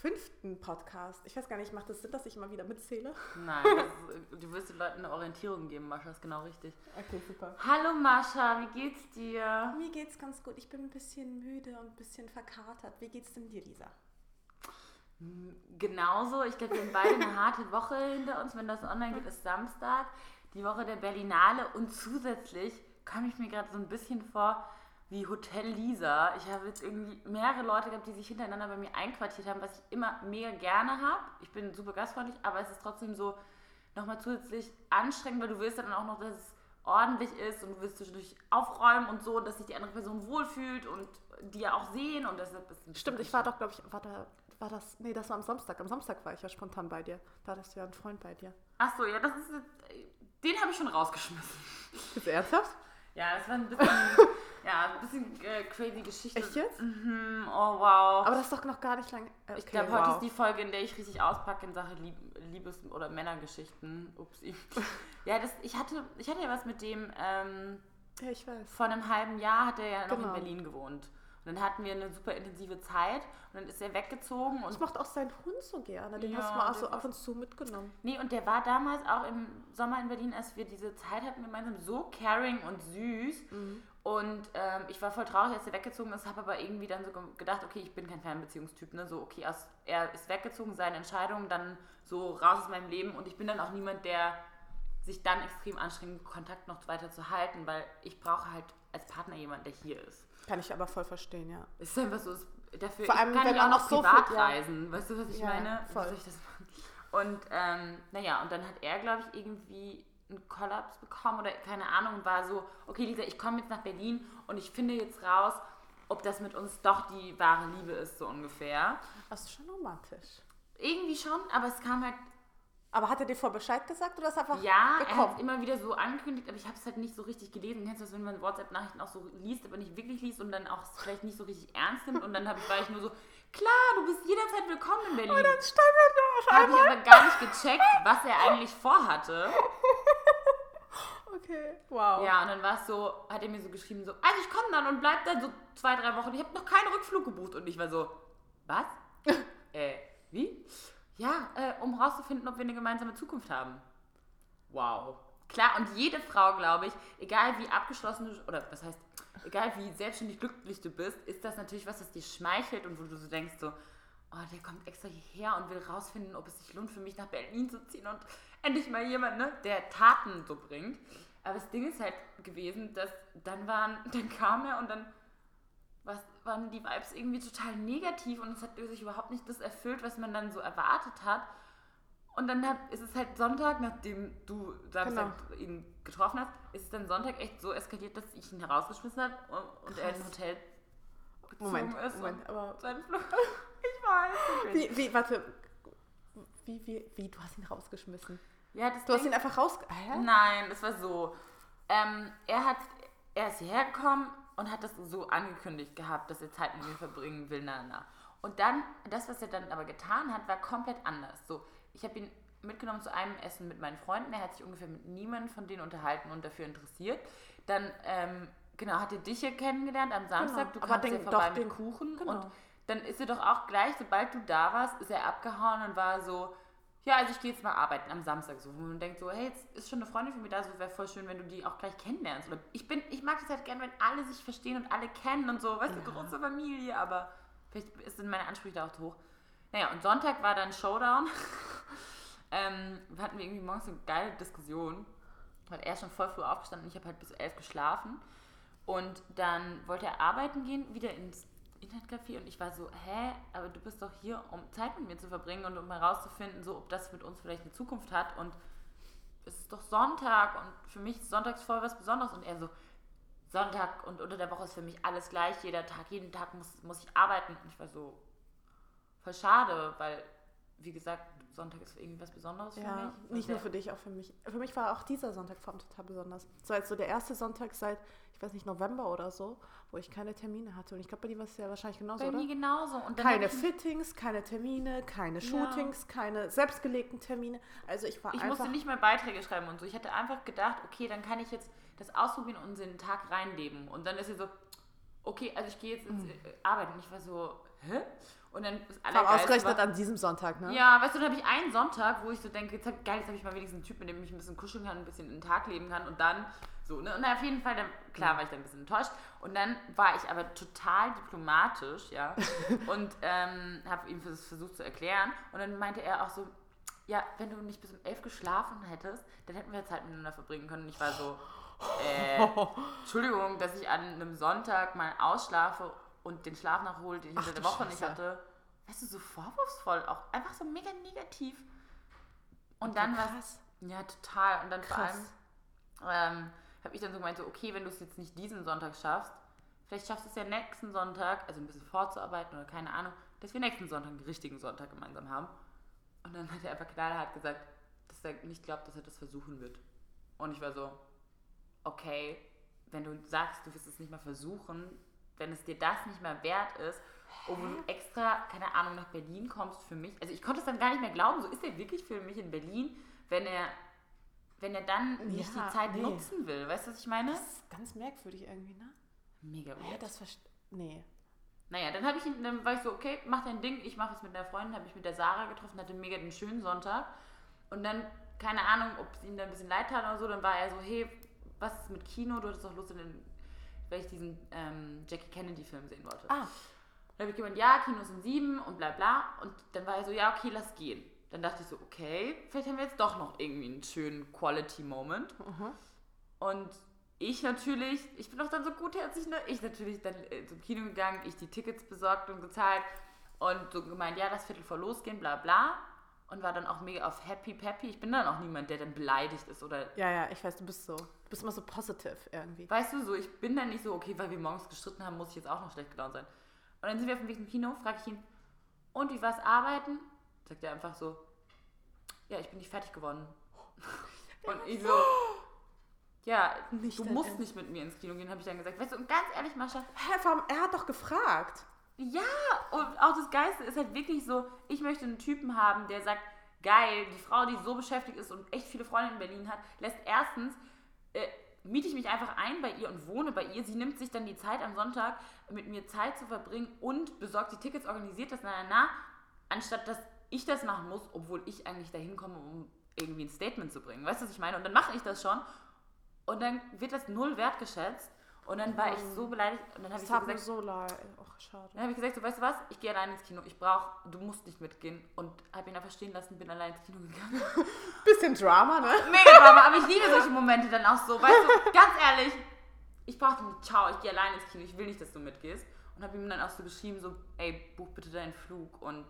fünften Podcast. Ich weiß gar nicht, macht das Sinn, dass ich immer wieder mitzähle? Nein, ist, du wirst den Leuten eine Orientierung geben, Mascha, ist genau richtig. Okay, super. Hallo Mascha, wie geht's dir? Mir geht's ganz gut. Ich bin ein bisschen müde und ein bisschen verkatert. Wie geht's denn dir, Lisa? Genauso. Ich glaube, wir haben beide eine harte Woche hinter uns. Wenn das online geht, ist Samstag, die Woche der Berlinale. Und zusätzlich komme ich mir gerade so ein bisschen vor wie Hotel Lisa. Ich habe jetzt irgendwie mehrere Leute gehabt, die sich hintereinander bei mir einquartiert haben, was ich immer mega gerne habe. Ich bin super gastfreundlich, aber es ist trotzdem so nochmal zusätzlich anstrengend, weil du willst dann auch noch, dass es ordentlich ist und du willst zwischendurch aufräumen und so, dass sich die andere Person wohlfühlt und die ja auch sehen und deshalb ist Stimmt, ich war doch, glaube ich, war da, war das, nee, das war am Samstag. Am Samstag war ich ja spontan bei dir. Da hattest du ja einen Freund bei dir. Ach so, ja, das ist, den habe ich schon rausgeschmissen. Ist ernsthaft? Ja, das war ein bisschen, ja, ein bisschen äh, crazy Geschichte. Echt jetzt? Mhm, oh wow. Aber das ist doch noch gar nicht lange. Okay, ich glaube, wow. heute ist die Folge, in der ich richtig auspacke in Sachen Lieb Liebes- oder Männergeschichten. Upsi. ja, das, ich, hatte, ich hatte ja was mit dem, ähm, Ja, ich weiß. vor einem halben Jahr hat er ja noch Genau. in Berlin gewohnt. Und dann hatten wir eine super intensive Zeit und dann ist er weggezogen und Das macht auch sein Hund so gerne. Den Ja, hast du mal so der ab und zu mitgenommen. Nee, und der war damals auch im Sommer in Berlin, als wir diese Zeit hatten gemeinsam, so caring und süß. Mhm. Und ähm, ich war voll traurig, als er weggezogen ist, habe aber irgendwie dann so ge- gedacht, okay, ich bin kein Fernbeziehungstyp, ne? So, okay, aus, er ist weggezogen, seine Entscheidung, dann so raus aus meinem Leben. Und ich bin dann auch niemand, der sich dann extrem anstrengt, Kontakt noch weiter zu halten, weil ich brauche halt als Partner jemanden, der hier ist. Kann ich aber voll verstehen, ja. Ist einfach so, es- dafür Vor allem, ich kann wenn ja auch noch noch so privat viel- ja. reisen. Weißt du, was ich Ja, meine? voll. Ich? Und ähm, naja, und dann hat er, glaube ich, irgendwie einen Kollaps bekommen oder keine Ahnung war so, okay Lisa, ich komme jetzt nach Berlin und ich finde jetzt raus, ob das mit uns doch die wahre Liebe ist, so ungefähr. Das ist schon romantisch. Irgendwie schon, aber es kam halt, Aber hat er dir vor Bescheid gesagt oder ist er einfach ja, er gekommen? hat es immer wieder so angekündigt, aber ich habe es halt nicht so richtig gelesen. Kennst du das, wenn man WhatsApp-Nachrichten auch so liest, aber nicht wirklich liest und dann auch vielleicht nicht so richtig ernst nimmt und dann hab war ich nur so, klar, du bist jederzeit willkommen in Berlin. Und dann stand er da auf habe ich einmal. aber gar nicht gecheckt, was er eigentlich vorhatte. Okay, wow. Ja, und dann war es so, hat er mir so geschrieben, so, also ich komme dann und bleib dann so zwei, drei Wochen. Ich habe noch keinen Rückflug gebucht. Und ich war so, was? äh, wie? Ja, äh, um rauszufinden, ob wir eine gemeinsame Zukunft haben. Wow. Klar, und jede Frau, glaube ich, egal wie abgeschlossen du, oder was heißt, egal wie selbstständig glücklich du bist, ist das natürlich was, das dir schmeichelt und wo du so denkst, so, oh, der kommt extra hierher und will rausfinden, ob es sich lohnt für mich nach Berlin zu ziehen und endlich mal jemand, ne, der Taten so bringt. Aber das Ding ist halt gewesen, dass dann waren, dann kam er und dann was, waren die Vibes irgendwie total negativ und es hat sich überhaupt nicht das erfüllt, was man dann so erwartet hat. Und dann hat, ist es halt Sonntag, nachdem du Samstag ihn getroffen hast, ist es dann Sonntag echt so eskaliert, dass ich ihn herausgeschmissen habe und, und er in ein Krass. Hotel gezogen Moment, ist. Moment, aber seinen Flug. Ich weiß. wie, wie, warte. Wie, wie, wie, du hast ihn rausgeschmissen. Ja, das Du hast ihn einfach raus... Hä? Nein, das war so. Ähm, er, hat, er ist hierher gekommen und hat das so angekündigt gehabt, dass er Zeit mit mir verbringen will. Na, na. Und dann, das, was er dann aber getan hat, war komplett anders. So, ich habe ihn mitgenommen zu einem Essen mit meinen Freunden. Er hat sich ungefähr mit niemandem von denen unterhalten und dafür interessiert. Dann, ähm, genau, hat er dich ja kennengelernt am Samstag. Genau. Du kamst den- ja vorbei mit den- Kuchen. genau. Und dann ist er doch auch gleich, sobald du da warst, ist er abgehauen und war so, ja, also ich gehe jetzt mal arbeiten am Samstag so. Man denkt so, hey, jetzt ist schon eine Freundin von mir da, so wäre voll schön, wenn du die auch gleich kennenlernst. Oder ich bin, ich mag das halt gerne, wenn alle sich verstehen und alle kennen und so, weißt du, große Familie, aber vielleicht sind meine Ansprüche da auch zu hoch. Naja, und Sonntag war dann Showdown. ähm, wir hatten wir irgendwie morgens eine geile Diskussion, weil er ist schon voll früh aufgestanden und ich habe halt bis elf geschlafen. Und dann wollte er arbeiten gehen, wieder ins Internetcafé und ich war so, hä, aber du bist doch hier, um Zeit mit mir zu verbringen und um herauszufinden, so, ob das mit uns vielleicht eine Zukunft hat. Und es ist doch Sonntag und für mich ist Sonntags voll was Besonderes. Und er so, Sonntag und unter der Woche ist für mich alles gleich, jeder Tag, jeden Tag muss, muss ich arbeiten. Und ich war so, voll schade, weil, wie gesagt, Sonntag ist irgendwie was Besonderes für Ja, mich. nicht Und nur der- für dich, auch für mich. Für mich war auch dieser Sonntag vor allem total besonders. So als so der erste Sonntag seit, ich weiß nicht, November oder so, wo ich keine Termine hatte. Und ich glaube, bei dir war es ja wahrscheinlich genauso, Bei oder? mir genauso. Keine ich mich- Fittings, keine Termine, keine Shootings, keine selbstgelegten Termine. Also ich war Ich einfach... musste nicht mehr Beiträge schreiben und so. Ich hatte einfach gedacht, okay, dann kann ich jetzt das ausprobieren und in den Tag reinleben. Und dann ist sie so, okay, also ich gehe jetzt ins Mhm. Arbeiten. Und ich war so, hä? Und dann ist Aber allergeilste ausgerechnet war- an diesem Sonntag, ne? Ja, weißt du, dann habe ich einen Sonntag, wo ich so denke, jetzt hab, geil, jetzt habe ich mal wenigstens einen Typ, mit dem ich ein bisschen kuscheln kann, ein bisschen in den Tag leben kann und dann so, ne? Und auf jeden Fall, dann, klar war ich dann ein bisschen enttäuscht und dann war ich aber total diplomatisch, ja, und ähm, habe ihm das versucht zu erklären und dann meinte er auch so, ja, wenn du nicht bis um elf geschlafen hättest, dann hätten wir Zeit miteinander verbringen können und ich war so, äh, Entschuldigung, dass ich an einem Sonntag mal ausschlafe und den Schlaf nachhole, den ich Ach unter der Woche nicht Scheiße. hatte. Weißt du, so vorwurfsvoll, auch einfach so mega negativ. Und dann war krass. ja total. Und dann vor Krass. allem ähm, habe ich dann so gemeint, so, okay, wenn du es jetzt nicht diesen Sonntag schaffst, vielleicht schaffst du es ja nächsten Sonntag, also ein bisschen vorzuarbeiten oder keine Ahnung, dass wir nächsten Sonntag einen richtigen Sonntag gemeinsam haben. Und dann hat er einfach knallhart gesagt, dass er nicht glaubt, dass er das versuchen wird. Und ich war so, okay, wenn du sagst, du wirst es nicht mal versuchen, wenn es dir das nicht mehr wert ist, obwohl du extra, keine Ahnung, nach Berlin kommst für mich. Also ich konnte es dann gar nicht mehr glauben, so ist er wirklich für mich in Berlin, wenn er, wenn er dann nicht Ja, die Zeit nee. nutzen will. Weißt du, was ich meine? Das ist ganz merkwürdig irgendwie, ne? Mega Ja, weird. das verstehe. Nee. Naja, dann habe ich ihn, dann war ich so, okay, mach dein Ding, ich mache es mit einer Freundin, habe mich mit der Sarah getroffen, hatte mega den schönen Sonntag. Und dann, keine Ahnung, ob es ihm dann ein bisschen leid tat oder so, dann war er so, hey, was ist mit Kino? Du hattest doch Lust in den, weil ich diesen ähm, Jackie Kennedy-Film sehen wollte. Ah, Dann habe ich gemeint, ja, Kinos sind sieben und bla bla. Und dann war er so, ja, okay, lass gehen. Dann dachte ich so, okay, vielleicht haben wir jetzt doch noch irgendwie einen schönen Quality-Moment. mhm. Und ich natürlich, ich bin doch dann so gutherzig, ne? Ich natürlich dann äh, zum Kino gegangen, ich die Tickets besorgt und gezahlt und so gemeint, ja, das Viertel vor losgehen, bla bla. Und war dann auch mega auf happy peppy. Ich bin dann auch niemand, der dann beleidigt ist oder ja, ja, ich weiß, du bist so. Du bist immer so positive irgendwie. Weißt du, so, ich bin dann nicht so, okay, weil wir morgens gestritten haben, muss ich jetzt auch noch schlecht gelaunt sein. Und dann sind wir auf dem Weg zum Kino, frage ich ihn, und wie war's arbeiten? Sagt er einfach so, ja, ich bin nicht fertig geworden. Und ich so, ja, Nicht du musst Ernst. nicht mit mir ins Kino gehen, habe ich dann gesagt. Weißt du, und ganz ehrlich, Mascha, Hä, allem, er hat doch gefragt. Ja, und auch das Geiste ist halt wirklich so, ich möchte einen Typen haben, der sagt, geil, die Frau, die so beschäftigt ist und echt viele Freunde in Berlin hat, lässt erstens, äh, miete ich mich einfach ein bei ihr und wohne bei ihr. Sie nimmt sich dann die Zeit am Sonntag, mit mir Zeit zu verbringen und besorgt die Tickets, organisiert das, na, na, na, anstatt dass ich das machen muss, obwohl ich eigentlich dahin komme, um irgendwie ein Statement zu bringen. Weißt du, was ich meine? Und dann mache ich das schon und dann wird das null wertgeschätzt und dann war ich so beleidigt und dann habe ich so gesagt, so leid. Ach, schade. dann habe ich gesagt, so, weißt du was, ich gehe allein ins Kino. Ich brauche, du musst nicht mitgehen. Und habe ihn einfach stehen lassen, bin allein ins Kino gegangen. Bisschen Drama, ne? Mega Drama, aber ich liebe solche Momente dann auch so. Weißt du, ganz ehrlich, ich brauchte nicht, ciao, ich gehe allein ins Kino. Ich will nicht, dass du mitgehst. Und habe ihm dann auch so geschrieben, so, ey, buch bitte deinen Flug. Und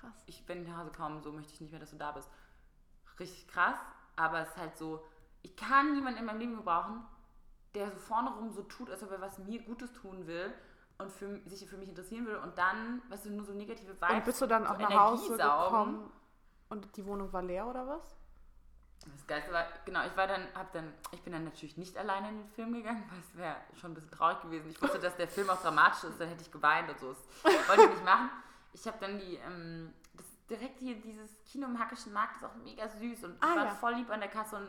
Krass. ich, wenn ich nach Hause komme, so möchte ich nicht mehr, dass du da bist. Richtig krass, aber es ist halt so, ich kann niemanden in meinem Leben gebrauchen, der so vorne rum so tut, als ob er was mir Gutes tun will und für, sich für mich interessieren will und dann, weißt du, nur so negative Vibes. Und bist du dann so auch nach Energie Hause gekommen und die Wohnung war leer oder was? Das Geilste war, genau, ich war dann, hab dann, ich bin dann natürlich nicht alleine in den Film gegangen, weil es wäre schon ein bisschen traurig gewesen. Ich wusste, dass der Film auch dramatisch ist, dann hätte ich geweint und so. Das wollte ich nicht machen. Ich habe dann die, ähm, das, direkt hier, dieses Kino im Hackischen Markt ist auch mega süß und Ah, ich war ja. voll lieb an der Kasse und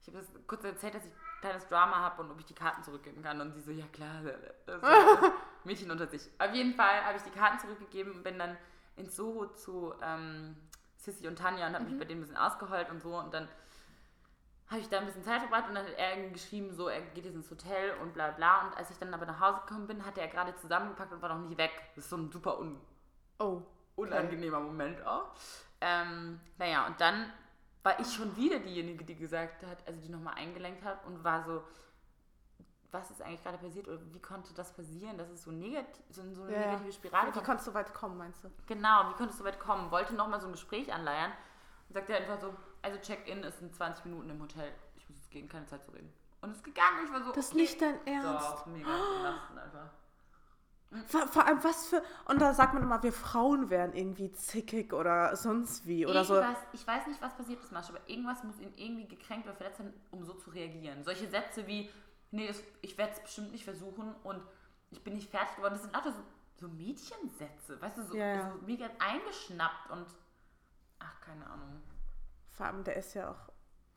ich habe das kurz erzählt, dass ich kleines Drama habe und ob ich die Karten zurückgeben kann und sie so, ja klar, das ist Mädchen unter sich. Auf jeden Fall habe ich die Karten zurückgegeben und bin dann ins Soho zu ähm, Sissy und Tanja und habe mich bei denen ein bisschen ausgeheult und so und dann habe ich da ein bisschen Zeit verbracht und dann hat er irgendwie geschrieben, so, er geht jetzt ins Hotel und bla bla. Und als ich dann aber nach Hause gekommen bin, hatte er gerade zusammengepackt und war noch nicht weg. Das ist so ein super un Oh. unangenehmer Moment auch. Ähm, naja, und dann war ich schon wieder diejenige, die gesagt hat, also die nochmal eingelenkt hat und war so, was ist eigentlich gerade passiert oder wie konnte das passieren, dass es so, negativ, so, in so eine Ja, negative Spirale Wie kommt. konntest du weit kommen, meinst du? Genau, wie konnte es so weit kommen? Wollte nochmal so ein Gespräch anleiern und sagte einfach so, also Check-in ist in 20 Minuten im Hotel. Ich muss jetzt gehen, keine Zeit zu reden. Und es ist gegangen ich war so, Das ist okay. nicht dein Ernst. Doch, mega belastend einfach. Vor, vor allem, was für. Und da sagt man immer, wir Frauen wären irgendwie zickig oder sonst wie. Oder so. Irgendwas, ich weiß nicht, was passiert ist, Mascha, aber irgendwas muss ihn irgendwie gekränkt oder verletzt haben, um so zu reagieren. Solche Sätze wie, nee, das, ich werde es bestimmt nicht versuchen und ich bin nicht fertig geworden, das sind auch so, so Mädchensätze, weißt du, so, Ja, ja. so mega eingeschnappt und ach, keine Ahnung. Vor allem, der ist ja auch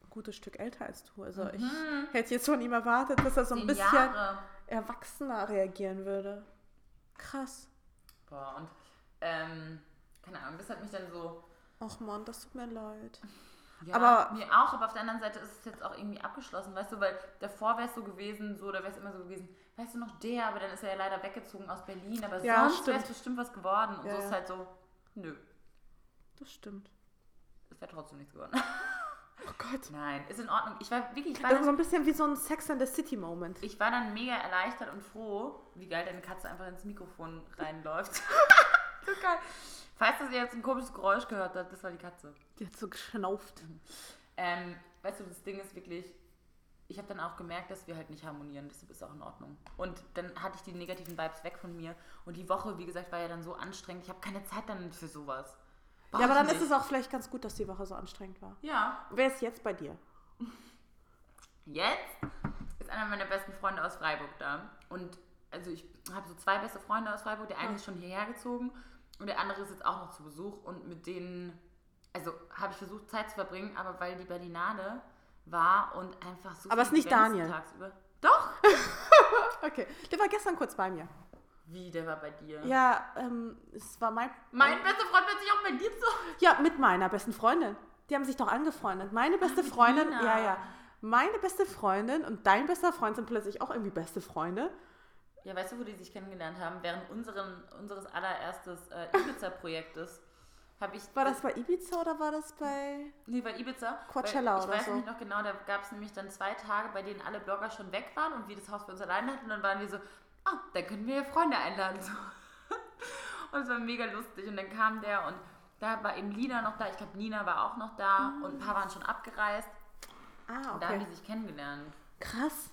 ein gutes Stück älter als du. Also ich hätte jetzt von ihm erwartet, dass er so ein bisschen Jahre. erwachsener reagieren würde. Krass. Boah, und Ähm, keine Ahnung, das hat mich dann so. Ach man, das tut mir leid. Ja, Aber- mir auch, aber auf der anderen Seite ist es jetzt auch irgendwie abgeschlossen, weißt du, weil davor wäre es so gewesen, so, da wäre es immer so gewesen, weißt du noch der, aber dann ist er ja leider weggezogen aus Berlin, aber Ja, sonst wäre es stimmt. bestimmt was geworden. Und Ja, so ist ja. halt so, nö, Das stimmt. es wäre trotzdem nichts geworden. Oh Gott. Nein, ist in Ordnung. Ich war wirklich, ich war, Das ist so ein bisschen wie so ein Sex and the City Moment. ich war dann mega erleichtert und froh, wie geil deine Katze einfach ins Mikrofon reinläuft. so geil. Falls das ihr jetzt ein komisches Geräusch gehört habt, das war die Katze. Die hat so geschnauft. Ähm, weißt du, das Ding ist wirklich, ich habe dann auch gemerkt, dass wir halt nicht harmonieren, deshalb ist auch in Ordnung. Und dann hatte ich die negativen Vibes weg von mir. Und die Woche, wie gesagt, war ja dann so anstrengend. Ich habe keine Zeit dann für sowas. Ja, aber dann ist es auch vielleicht ganz gut, dass die Woche so anstrengend war. Ja. Wer ist jetzt bei dir? Jetzt ist einer meiner besten Freunde aus Freiburg da. Und also ich habe so zwei beste Freunde aus Freiburg. Der eine Ah. ist schon hierher gezogen und der andere ist jetzt auch noch zu Besuch. Und mit denen, also habe ich versucht, Zeit zu verbringen, aber weil die Berlinade war und einfach so Aber viele ist nicht Daniel. Tagsüber. Doch! Okay. Der war gestern kurz bei mir. Wie, der war bei dir? Ja, ähm, es war mein. Mein bester Freund wird sich auch bei dir zu. Ja, mit meiner besten Freundin. Die haben sich doch angefreundet. Meine beste mit Freundin, Nina. ja, ja. Meine beste Freundin und dein bester Freund sind plötzlich auch irgendwie beste Freunde. Ja, weißt du, wo die sich kennengelernt haben? Während unseren, unseres allererstes äh, Ibiza-Projektes habe ich. War das bei Ibiza oder war das bei. Nee, bei Ibiza. Coachella weil ich oder weiß so. nämlich noch genau, da gab es nämlich dann zwei Tage, bei denen alle Blogger schon weg waren und wir das Haus für uns alleine hatten. Und dann waren wir so, ah, dann können wir ja Freunde einladen. So. Und es war mega lustig. Und dann kam der und da war eben Lina noch da. Ich glaube, Nina war auch noch da und ein paar waren schon abgereist. Ah, Und da haben okay. die sich kennengelernt. Krass.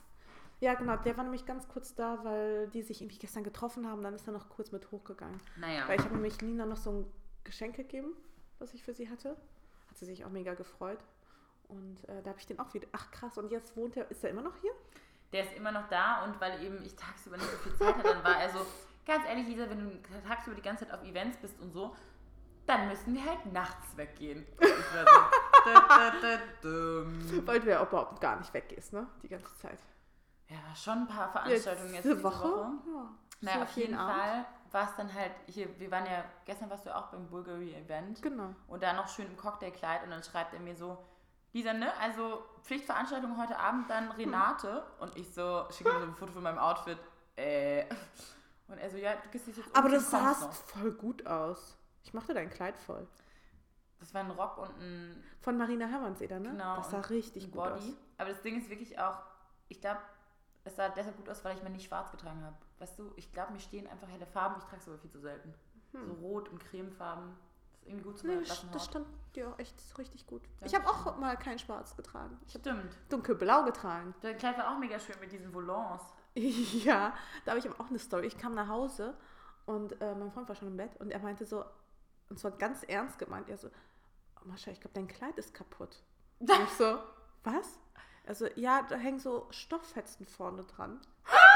Ja, genau. Der war nämlich ganz kurz da, weil die sich irgendwie gestern getroffen haben. Dann ist er noch kurz mit hochgegangen. Naja. Weil ich habe nämlich Nina noch so ein Geschenk gegeben, was ich für sie hatte. Hat sie sich auch mega gefreut. Und äh, da habe ich den auch wieder. Ach krass, und jetzt wohnt er, ist er immer noch hier? Der ist immer noch da und weil eben ich tagsüber nicht so viel Zeit hatte, dann war er so, ganz ehrlich, Lisa, wenn du tagsüber die ganze Zeit auf Events bist und so, dann müssen wir halt nachts weggehen. War so. Weil du ja überhaupt gar nicht weggehst, ne? Die ganze Zeit. Ja, schon ein paar Veranstaltungen jetzt diese diese Woche? Woche. Ja. Naja, So auf jeden Abend. Fall war es dann halt, hier, wir waren ja, gestern warst du auch beim Bulgari-Event Genau. und da noch schön im Cocktailkleid und dann schreibt er mir so, Lisa, ne, also Pflichtveranstaltung heute Abend dann Renate und ich so, schicke mir so ein Foto von meinem Outfit, äh, und er so, ja, du gehst dich jetzt Aber umziehen, das sah voll gut aus. Ich machte dein Kleid voll. Das war ein Rock und ein, Von Marina Hermannseder, ne? Genau, Das sah richtig ein gut Body. aus. Aber das Ding ist wirklich auch, ich glaube, es sah deshalb gut aus, weil ich mir nicht schwarz getragen habe. Weißt du, ich glaube, mir stehen einfach helle Farben, ich trage es aber viel zu selten. So rot und cremefarben. Irgendwie gut zu. Nee, das, Haut. stand dir auch echt richtig gut. ich Dankeschön. habe auch mal kein Schwarz getragen. Ich Stimmt. dunkelblau getragen. Dein Kleid war auch mega schön mit diesen Volants. ja, da habe ich aber auch eine Story. Ich kam nach Hause und äh, mein Freund war schon im Bett und er meinte so, und zwar ganz ernst gemeint, er so, oh, Mascha, ich glaube, dein Kleid ist kaputt. Und ich so, was? Also, ja, da hängen so Stofffetzen vorne dran.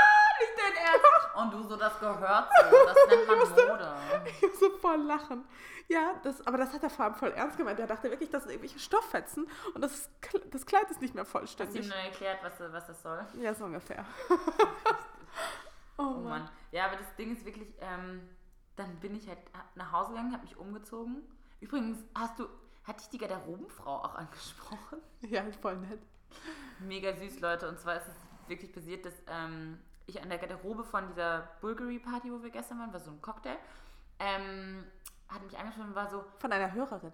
Ernst? Und du so, das gehört so. Das nennt man Mode. Ich so voll lachen. Ja, das, aber das hat er vor allem voll ernst gemeint. Er dachte wirklich, das sind irgendwelche Stofffetzen und das, das Kleid ist nicht mehr Hast du ihm vollständig. dann erklärt, was, was das soll? Ja, so ungefähr. oh, Oh Mann. Mann. Ja, aber das Ding ist wirklich, ähm, dann bin ich halt nach Hause gegangen, habe mich umgezogen. Übrigens, hast du, hatte ich die Garderobenfrau auch angesprochen? Ja, voll nett. Mega süß, Leute. Und zwar ist es wirklich passiert, dass ähm, ich an der Garderobe von dieser Bulgari-Party, wo wir gestern waren, war so ein Cocktail, ähm, hat mich angesprochen und war so, Von einer Hörerin.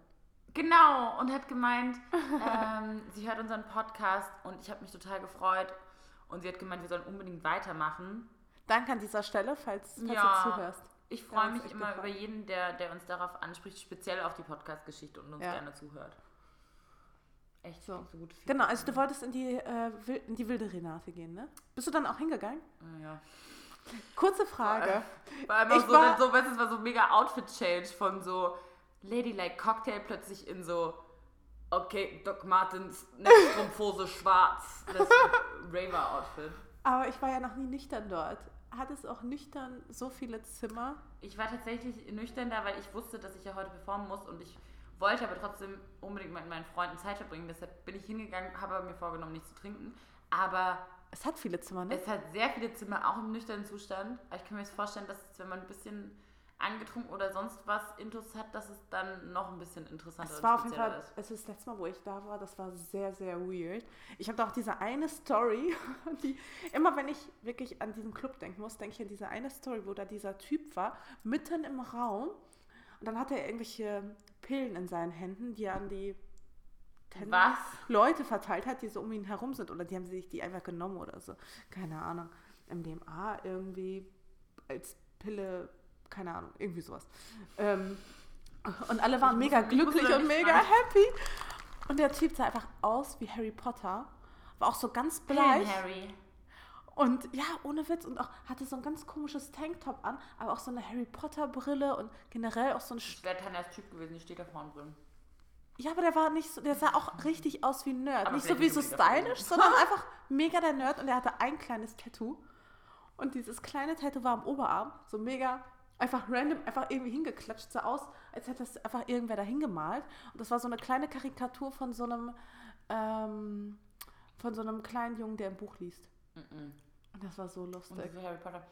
Genau, und hat gemeint, ähm, sie hört unseren Podcast und ich habe mich total gefreut. Und sie hat gemeint, wir sollen unbedingt weitermachen. Danke an dieser Stelle, falls, falls Ja. du zuhörst. Ich freue mich immer gefallen. über jeden, der, der uns darauf anspricht, speziell auf die Podcast-Geschichte und uns Ja. gerne zuhört. Echt So. so gut. Genau, also du wolltest in die, äh, in die wilde Renate gehen, ne? Bist du dann auch hingegangen? Ja. Kurze Frage. Vor allem Ich so, war- so, weißt du, es war so mega Outfit-Change von so Ladylike Cocktail plötzlich in so, okay, Doc Martens, Netzstrumpfhose schwarz, das Raver-Outfit. Aber ich war ja noch nie nüchtern dort. Hat es auch nüchtern so viele Zimmer? Ich war tatsächlich nüchtern da, weil ich wusste, dass ich ja heute performen muss und ich wollte aber trotzdem unbedingt mit meinen Freunden Zeit verbringen. Deshalb bin ich hingegangen, habe mir vorgenommen, nichts zu trinken. Aber Es hat viele Zimmer, ne? es hat sehr viele Zimmer, auch im nüchternen Zustand. Aber ich kann mir jetzt vorstellen, dass es, wenn man ein bisschen angetrunken oder sonst was Intus hat, dass es dann noch ein bisschen interessanter Es war auf jeden Fall, ist. also das letzte Mal, wo ich da war, das war sehr, sehr weird. Ich habe da auch diese eine Story, die immer wenn ich wirklich an diesen Club denken muss, denke ich an diese eine Story, wo da dieser Typ war, mitten im Raum und dann hat er irgendwelche Pillen in seinen Händen, die er an die Was? Leute verteilt hat, die so um ihn herum sind oder die haben sich die einfach genommen oder so. Keine Ahnung. MDMA irgendwie als Pille, keine Ahnung, irgendwie sowas. Ähm, und alle waren mega glücklich und mega rein. happy. Und der Typ sah einfach aus wie Harry Potter. War auch so ganz bleich. Pillen, Harry. Und ja, ohne Witz. Und auch hatte so ein ganz komisches Tanktop an, aber auch so eine Harry Potter Brille und generell auch so ein. Das wäre Tanjas Typ gewesen, die steht da vorne drin. Ja, aber der war nicht so, der sah auch richtig aus wie ein Nerd. Aber nicht so wie so stylisch, sondern einfach mega der Nerd und er hatte ein kleines Tattoo. Und dieses kleine Tattoo war am Oberarm, so mega, einfach random, einfach irgendwie hingeklatscht, sah aus, als hätte es einfach irgendwer da hingemalt. Und das war so eine kleine Karikatur von so einem, ähm, von so einem kleinen Jungen, der ein Buch liest. Mhm. Und das war so Und lustig. diese Harry Potter.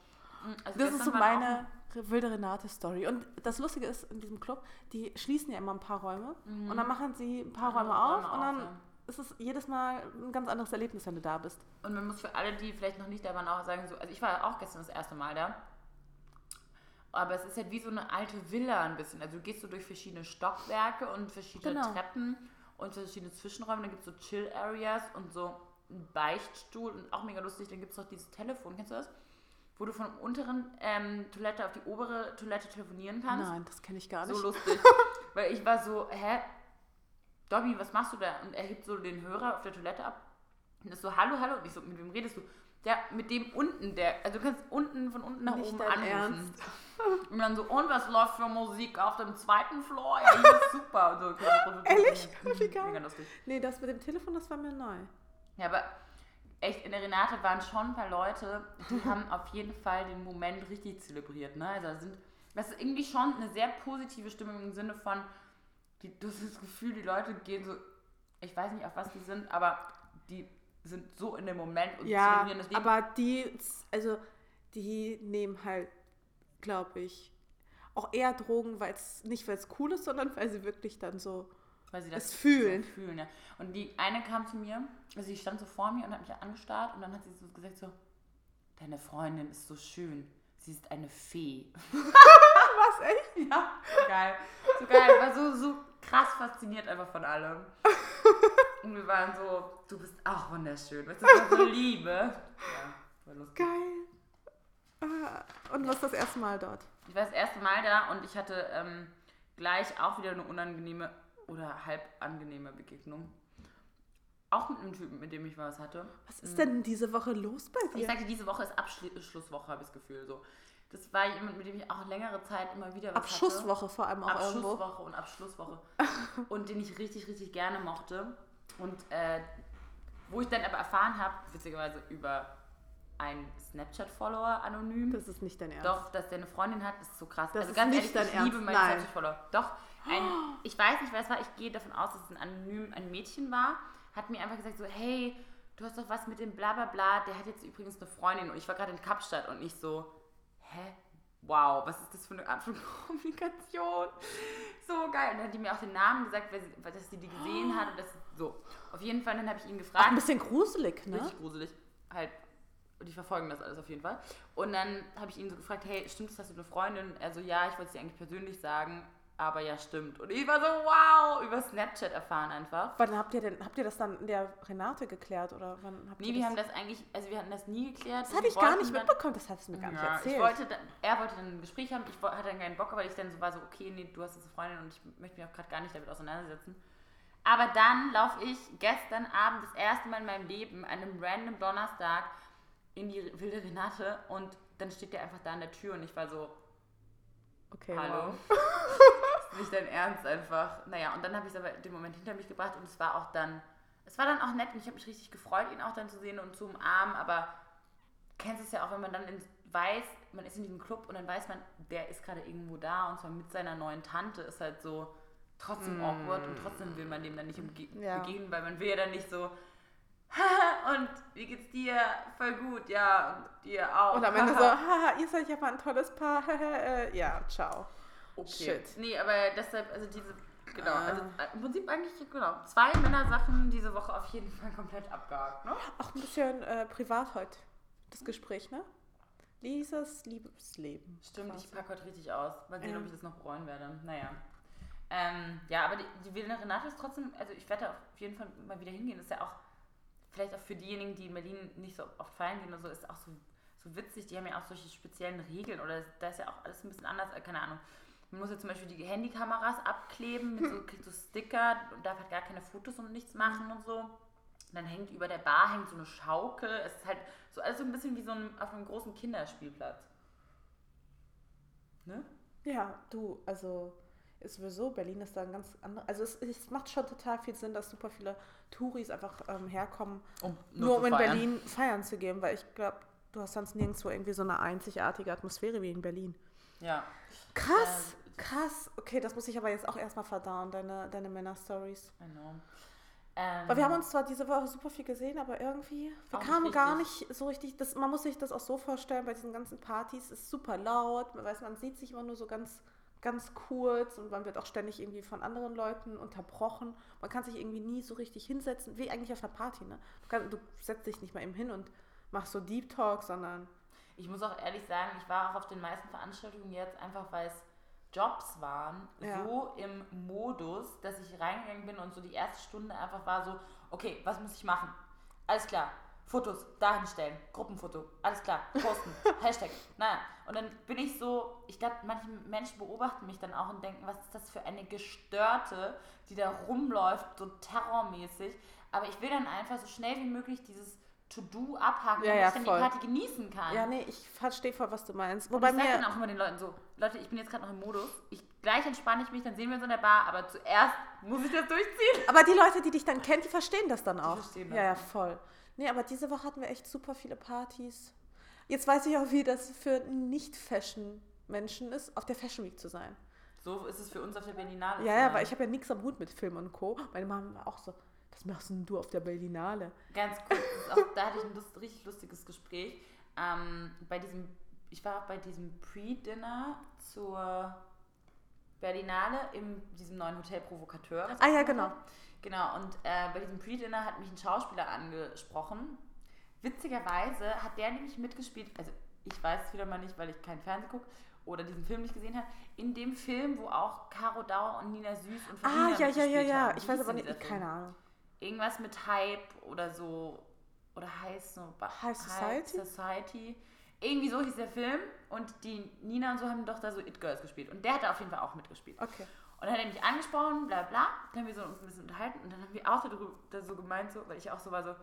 Mhm, also Das ist so meine wilde Renate-Story. Und das Lustige ist, in diesem Club, die schließen ja immer ein paar Räume Mhm. und dann machen sie ein paar Räume auf Räume und dann auf, ja. ist es jedes Mal ein ganz anderes Erlebnis, wenn du da bist. Und man muss für alle, die vielleicht noch nicht da waren, auch sagen, so, also ich war auch gestern das erste Mal da. Aber es ist halt wie so eine alte Villa ein bisschen. Also du gehst so durch verschiedene Stockwerke und verschiedene Genau. Treppen und verschiedene Zwischenräume. Dann gibt es so Chill-Areas und so einen Beichtstuhl und auch mega lustig. Dann gibt es noch dieses Telefon, kennst du das? Wo du von der unteren ähm, Toilette auf die obere Toilette telefonieren kannst. Nein, das kenne ich gar nicht. So lustig. Weil ich war so, hä? Dobby, was machst du da? Und er hebt so den Hörer auf der Toilette ab und ist so, hallo, hallo. Und ich so, mit wem redest du? Der, mit dem unten, der, also du kannst unten von unten nach Nicht oben anrufen. Ernst? Und dann so, und was läuft für Musik auf dem zweiten Floor? Ja, super. Und so, Ehrlich? Mhm, Wie geil. Mega lustig. nee, das mit dem Telefon, das war mir neu. Ja, aber echt, in der Renate waren schon ein paar Leute, die haben auf jeden Fall den Moment richtig zelebriert. Ne? Also sind, das ist irgendwie schon eine sehr positive Stimmung im Sinne von, die, du hast das Gefühl, die Leute gehen so, ich weiß nicht, auf was die sind, aber die sind so in dem Moment und Ja, zelebrieren das Leben. aber die, also die nehmen halt, glaube ich, auch eher Drogen, weil es nicht, weil es cool ist, sondern weil sie wirklich dann so weil sie das es fühlen. So fühlen ja. Und die eine kam zu mir, also sie stand so vor mir und hat mich angestarrt und dann hat sie so gesagt so, deine Freundin ist so schön, sie ist eine Fee. Was, echt? Ja, geil. So geil. Ich war so, so krass fasziniert einfach von allem. Und wir waren so, du bist auch wunderschön. Weißt du, das war so Liebe. Ja, war lustig. Geil. Ah, Und was ist das erste Mal dort? Ich war das erste Mal da und ich hatte ähm, gleich auch wieder eine unangenehme oder halb angenehme Begegnung. Auch mit einem Typen, mit dem ich was hatte. Was ist denn diese Woche los bei Ich dir? sagte, diese Woche ist Abschlusswoche, habe ich das Gefühl. So. Das war jemand, mit dem ich auch längere Zeit immer wieder was hatte. Abschusswoche vor allem auch irgendwo. Abschlusswoche und Abschlusswoche. und den ich richtig, richtig gerne mochte. Und äh, wo ich dann aber erfahren habe, witzigerweise über einen Snapchat-Follower anonym, Das ist nicht dein Ernst. doch, dass der eine Freundin hat, ist so krass. Das also ist ganz nicht ehrlich, dein ich liebe Ernst. meine Nein. Snapchat-Follower. Doch, ein, ich weiß nicht, wer es war, ich gehe davon aus, dass es ein anonym, ein Mädchen war, hat mir einfach gesagt so, hey, du hast doch was mit dem bla bla bla, der hat jetzt übrigens eine Freundin und ich war gerade in Kapstadt und ich so, hä? Wow, was ist das für eine Art von Kommunikation? So geil. Und dann hat die mir auch den Namen gesagt, sie, dass sie die gesehen hat und das so. Auf jeden Fall, dann habe ich ihn Auch gefragt. ein bisschen gruselig, ne? Richtig gruselig. Halt, die verfolgen das alles auf jeden Fall. Und dann habe ich ihn so gefragt, hey, stimmt es, hast du eine Freundin? Also ja, ich wollte es dir eigentlich persönlich sagen, aber ja, stimmt. Und ich war so, wow, über Snapchat erfahren einfach. Wann habt ihr denn, habt ihr das dann in der Renate geklärt oder wann habt Nee, ihr wir das? haben das eigentlich, also wir hatten das nie geklärt. das hatte wir ich gar nicht mitbekommen, das hast du mir gar nicht Ja, erzählt. ich wollte dann, er wollte dann ein Gespräch haben, ich hatte dann keinen Bock, weil ich dann so war so, okay, nee, du hast jetzt eine Freundin und ich möchte mich auch gerade gar nicht damit auseinandersetzen. Aber dann laufe ich gestern Abend das erste Mal in meinem Leben, an einem random Donnerstag, in die wilde Renate und dann steht der einfach da an der Tür und ich war so, okay, hallo. wow. ist nicht dein Ernst einfach. Naja, und dann habe ich es aber den Moment hinter mich gebracht und es war auch dann, es war dann auch nett und ich habe mich richtig gefreut, ihn auch dann zu sehen und zu umarmen, aber kennst es ja auch, wenn man dann weiß, man ist in diesem Club und dann weiß man, der ist gerade irgendwo da und zwar mit seiner neuen Tante, ist halt so trotzdem awkward und trotzdem will man dem dann nicht Ja. begegnen, weil man will ja dann nicht so und wie geht's dir? Voll gut, ja, und dir auch. Und am Ende so, haha, ihr seid ja mal ein tolles Paar. Äh, ja, ciao. Okay. Shit. Nee, aber deshalb, also diese, genau, Ah. also äh, im Prinzip eigentlich, genau, zwei Männersachen diese Woche auf jeden Fall komplett abgehakt, ne? Auch ein bisschen äh, privat heute, das Gespräch, ne? Lisas Liebesleben. Stimmt, quasi. ich packe heute richtig aus. Mal sehen, Ja. ob ich das noch bereuen werde. Naja. Ähm, ja, aber die, die Wilde Renate ist trotzdem, also ich werde da auf jeden Fall mal wieder hingehen. Das ist ja auch, vielleicht auch für diejenigen, die in Berlin nicht so oft feiern gehen oder so, ist auch so, so witzig. Die haben ja auch solche speziellen Regeln oder da ist ja auch alles ein bisschen anders, äh, keine Ahnung. Man muss ja zum Beispiel die Handykameras abkleben mit so, kriegt so Sticker und darf halt gar keine Fotos und nichts machen und so. Und dann hängt über der Bar hängt so eine Schaukel. Es ist halt so alles so ein bisschen wie so ein, auf einem großen Kinderspielplatz. Ne? Ja, du, also ist sowieso, Berlin ist da ein ganz anderes. Also es, es macht schon total viel Sinn, dass super viele Touris einfach ähm, herkommen, Um nur um in Berlin feiern zu gehen, weil ich glaube, du hast sonst nirgendwo irgendwie so eine einzigartige Atmosphäre wie in Berlin. Ja. Krass, Ähm, krass. Okay, das muss ich aber jetzt auch erstmal verdauen, deine, deine Männer-Stories. I know. Ähm, Weil wir haben uns zwar diese Woche super viel gesehen, aber irgendwie, wir kamen gar nicht so richtig, das, man muss sich das auch so vorstellen, bei diesen ganzen Partys ist super laut, man weiß, man sieht sich immer nur so ganz, ganz kurz und man wird auch ständig irgendwie von anderen Leuten unterbrochen. Man kann sich irgendwie nie so richtig hinsetzen, wie eigentlich auf einer Party, ne? Du, kann, du setzt dich nicht mal eben hin und machst so Deep Talk, sondern Ich muss auch ehrlich sagen, ich war auch auf den meisten Veranstaltungen jetzt einfach, weil es Jobs waren, Ja. so im Modus, dass ich reingegangen bin und so die erste Stunde einfach war so, okay, was muss ich machen? Alles klar. Fotos dahin stellen, Gruppenfoto, alles klar, posten, Hashtag, naja. Und dann bin ich so, ich glaube, manche Menschen beobachten mich dann auch und denken, was ist das für eine Gestörte, die da rumläuft, so terrormäßig. Aber ich will dann einfach so schnell wie möglich dieses To-Do abhaken, Ja, damit ja, ich dann voll. die Party genießen kann. ja, nee, ich verstehe voll, was du meinst. Und Wobei ich sag mir, dann auch immer den Leuten so, Leute, ich bin jetzt gerade noch im Modus, ich, gleich entspanne ich mich, dann sehen wir uns in der Bar, aber zuerst muss ich das durchziehen. aber die Leute, die dich dann kennen, die verstehen das dann auch. verstehen das, ja, ja. voll. Nee, aber diese Woche hatten wir echt super viele Partys. Jetzt weiß ich auch, wie das für Nicht-Fashion-Menschen ist, auf der Fashion Week zu sein. So ist es für uns auf der Berlinale. Ja, ja, weil ich habe ja nichts am Hut mit Film und Co. Meine Mama war auch so, was machst denn du auf der Berlinale? Ganz kurz, auch, da hatte ich ein lust, richtig lustiges Gespräch. Ähm, bei diesem, ich war auch bei diesem Pre-Dinner zur Berlinale in diesem neuen Hotel Provokateur. Ah, ja, genau. hab. Genau, und äh, bei diesem Pre-Dinner hat mich ein Schauspieler angesprochen. Witzigerweise hat der nämlich mitgespielt, also ich weiß es wieder mal nicht, weil ich keinen Fernsehen gucke oder diesen Film nicht gesehen habe, in dem Film, wo auch Caro Dauer und Nina Süß und Ah, ja, ja, ja, ja. Ich weiß aber nicht, keine Ahnung. Irgendwas mit Hype oder so. Oder heißt so. High Society? Society. Irgendwie so hieß der Film. Und die Nina und so haben doch da so It Girls gespielt. Und der hat da auf jeden Fall auch mitgespielt. Okay. Und dann hat er mich angesprochen, bla bla. Dann haben wir so uns ein bisschen unterhalten. Und dann haben wir auch darüber, da so gemeint, so, weil ich auch so war so,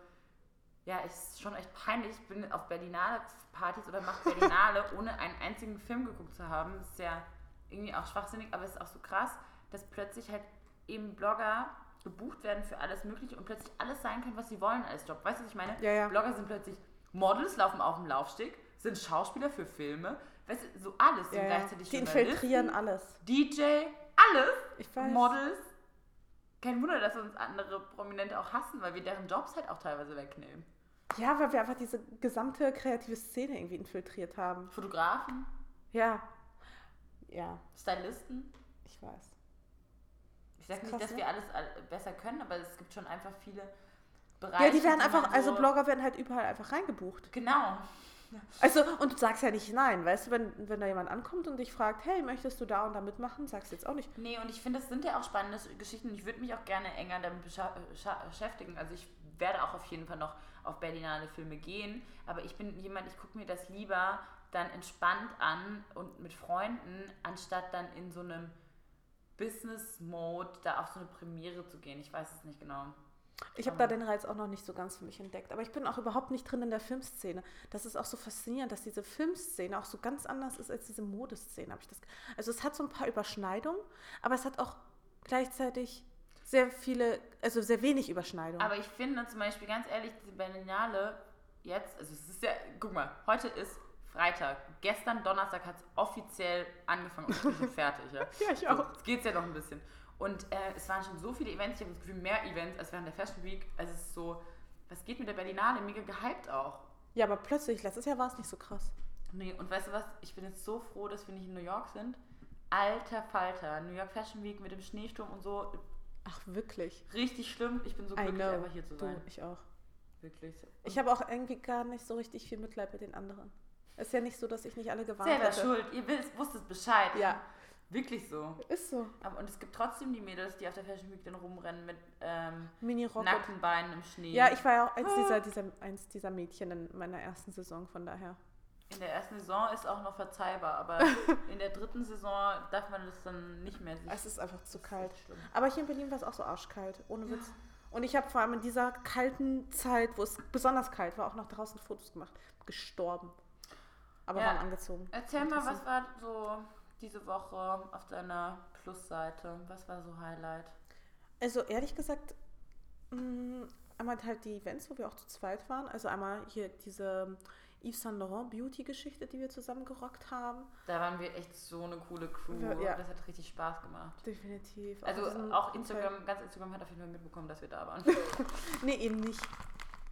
ja, ist schon echt peinlich. Ich bin auf Berlinale-Partys oder mache Berlinale, ohne einen einzigen Film geguckt zu haben. Ist ja irgendwie auch schwachsinnig, aber es ist auch so krass, dass plötzlich halt eben Blogger gebucht werden für alles Mögliche und plötzlich alles sein können, was sie wollen als Job. Weißt du, was ich meine? Ja, ja. Blogger sind plötzlich Models, laufen auf dem Laufsteg, sind Schauspieler für Filme. Weißt du, so alles. sind Ja, ja. gleichzeitig Die infiltrieren alles. DJ, alles. Models. Kein Wunder, dass uns andere Prominente auch hassen, weil wir deren Jobs halt auch teilweise wegnehmen. Ja, weil wir einfach diese gesamte kreative Szene irgendwie infiltriert haben. Fotografen, Ja. Ja, Stylisten. ich weiß. Ich sage Ist nicht, krass, dass wir alles all- besser können, aber es gibt schon einfach viele Bereiche. Ja, die werden einfach, also so- Blogger werden halt überall einfach reingebucht. Genau. Also, und du sagst ja nicht nein, weißt du, wenn, wenn da jemand ankommt und dich fragt, hey, möchtest du da und da mitmachen, sagst du jetzt auch nicht. Nee, und ich finde, es sind ja auch spannende Geschichten und ich würde mich auch gerne enger damit beschäftigen. Also ich werde auch auf jeden Fall noch auf Berlinale Filme gehen, aber ich bin jemand, ich gucke mir das lieber dann entspannt an und mit Freunden, anstatt dann in so einem Business-Mode da auf so eine Premiere zu gehen. Ich weiß es nicht genau. Ich habe da den Reiz auch noch nicht so ganz für mich entdeckt. Aber ich bin auch überhaupt nicht drin in der Filmszene. Das ist auch so faszinierend, dass diese Filmszene auch so ganz anders ist als diese Modeszene. Habe ich das. Also es hat so ein paar Überschneidungen, aber es hat auch gleichzeitig sehr viele, also sehr wenig Überschneidungen. Aber ich finde zum Beispiel, ganz ehrlich, diese Berlinale jetzt, also es ist ja, guck mal, heute ist Freitag. Gestern Donnerstag hat es offiziell angefangen und ich bin schon fertig. Ja, Ja, ich So, auch. Jetzt geht es ja noch ein bisschen. Und äh, es waren schon so viele Events, ich habe das Gefühl, mehr Events als während der Fashion Week. Also es ist so, Was geht mit der Berlinale? Mega gehypt auch. Ja, aber plötzlich, letztes Jahr war es nicht so krass. Nee, und weißt du was? Ich bin jetzt so froh, dass wir nicht in New York sind. Alter Falter. New York Fashion Week mit dem Schneesturm und so. Ach, wirklich? Richtig schlimm. Ich bin so glücklich, know. einfach hier zu Du, sein. ich auch. Wirklich. Ich habe auch irgendwie gar nicht so richtig viel Mitleid mit den anderen. Ist ja nicht so, dass ich nicht alle gewarnt selber hätte. schuld. Ihr wisst, wusstet Bescheid. Ja. Wirklich so. Ist so. Aber, und es gibt trotzdem die Mädels, die auf der Fashion Week dann rumrennen mit ähm, nackten Beinen im Schnee. Ja, ich war ja auch eins Ah. dieser, dieser, eins dieser Mädchen in meiner ersten Saison, von daher. In der ersten Saison ist auch noch verzeihbar, aber in der dritten Saison darf man das dann nicht mehr sich. Es ist einfach zu kalt. Aber hier in Berlin war es auch so arschkalt, ohne Witz. Und ich habe vor allem in dieser kalten Zeit, wo es besonders kalt war, auch noch draußen Fotos gemacht. Gestorben. Aber Ja. waren angezogen. Erzähl mal, was war so diese Woche auf deiner Plusseite? Was war so Highlight? Also ehrlich gesagt, mh, einmal halt die Events, wo wir auch zu zweit waren. Also einmal hier diese Yves Saint Laurent Beauty-Geschichte, die wir zusammen gerockt haben. Da waren wir echt so eine coole Crew. Ja. Das hat richtig Spaß gemacht. Definitiv. Also auch Umfeld- Instagram, ganz Instagram hat auf jeden Fall mitbekommen, dass wir da waren. Nee, eben nicht.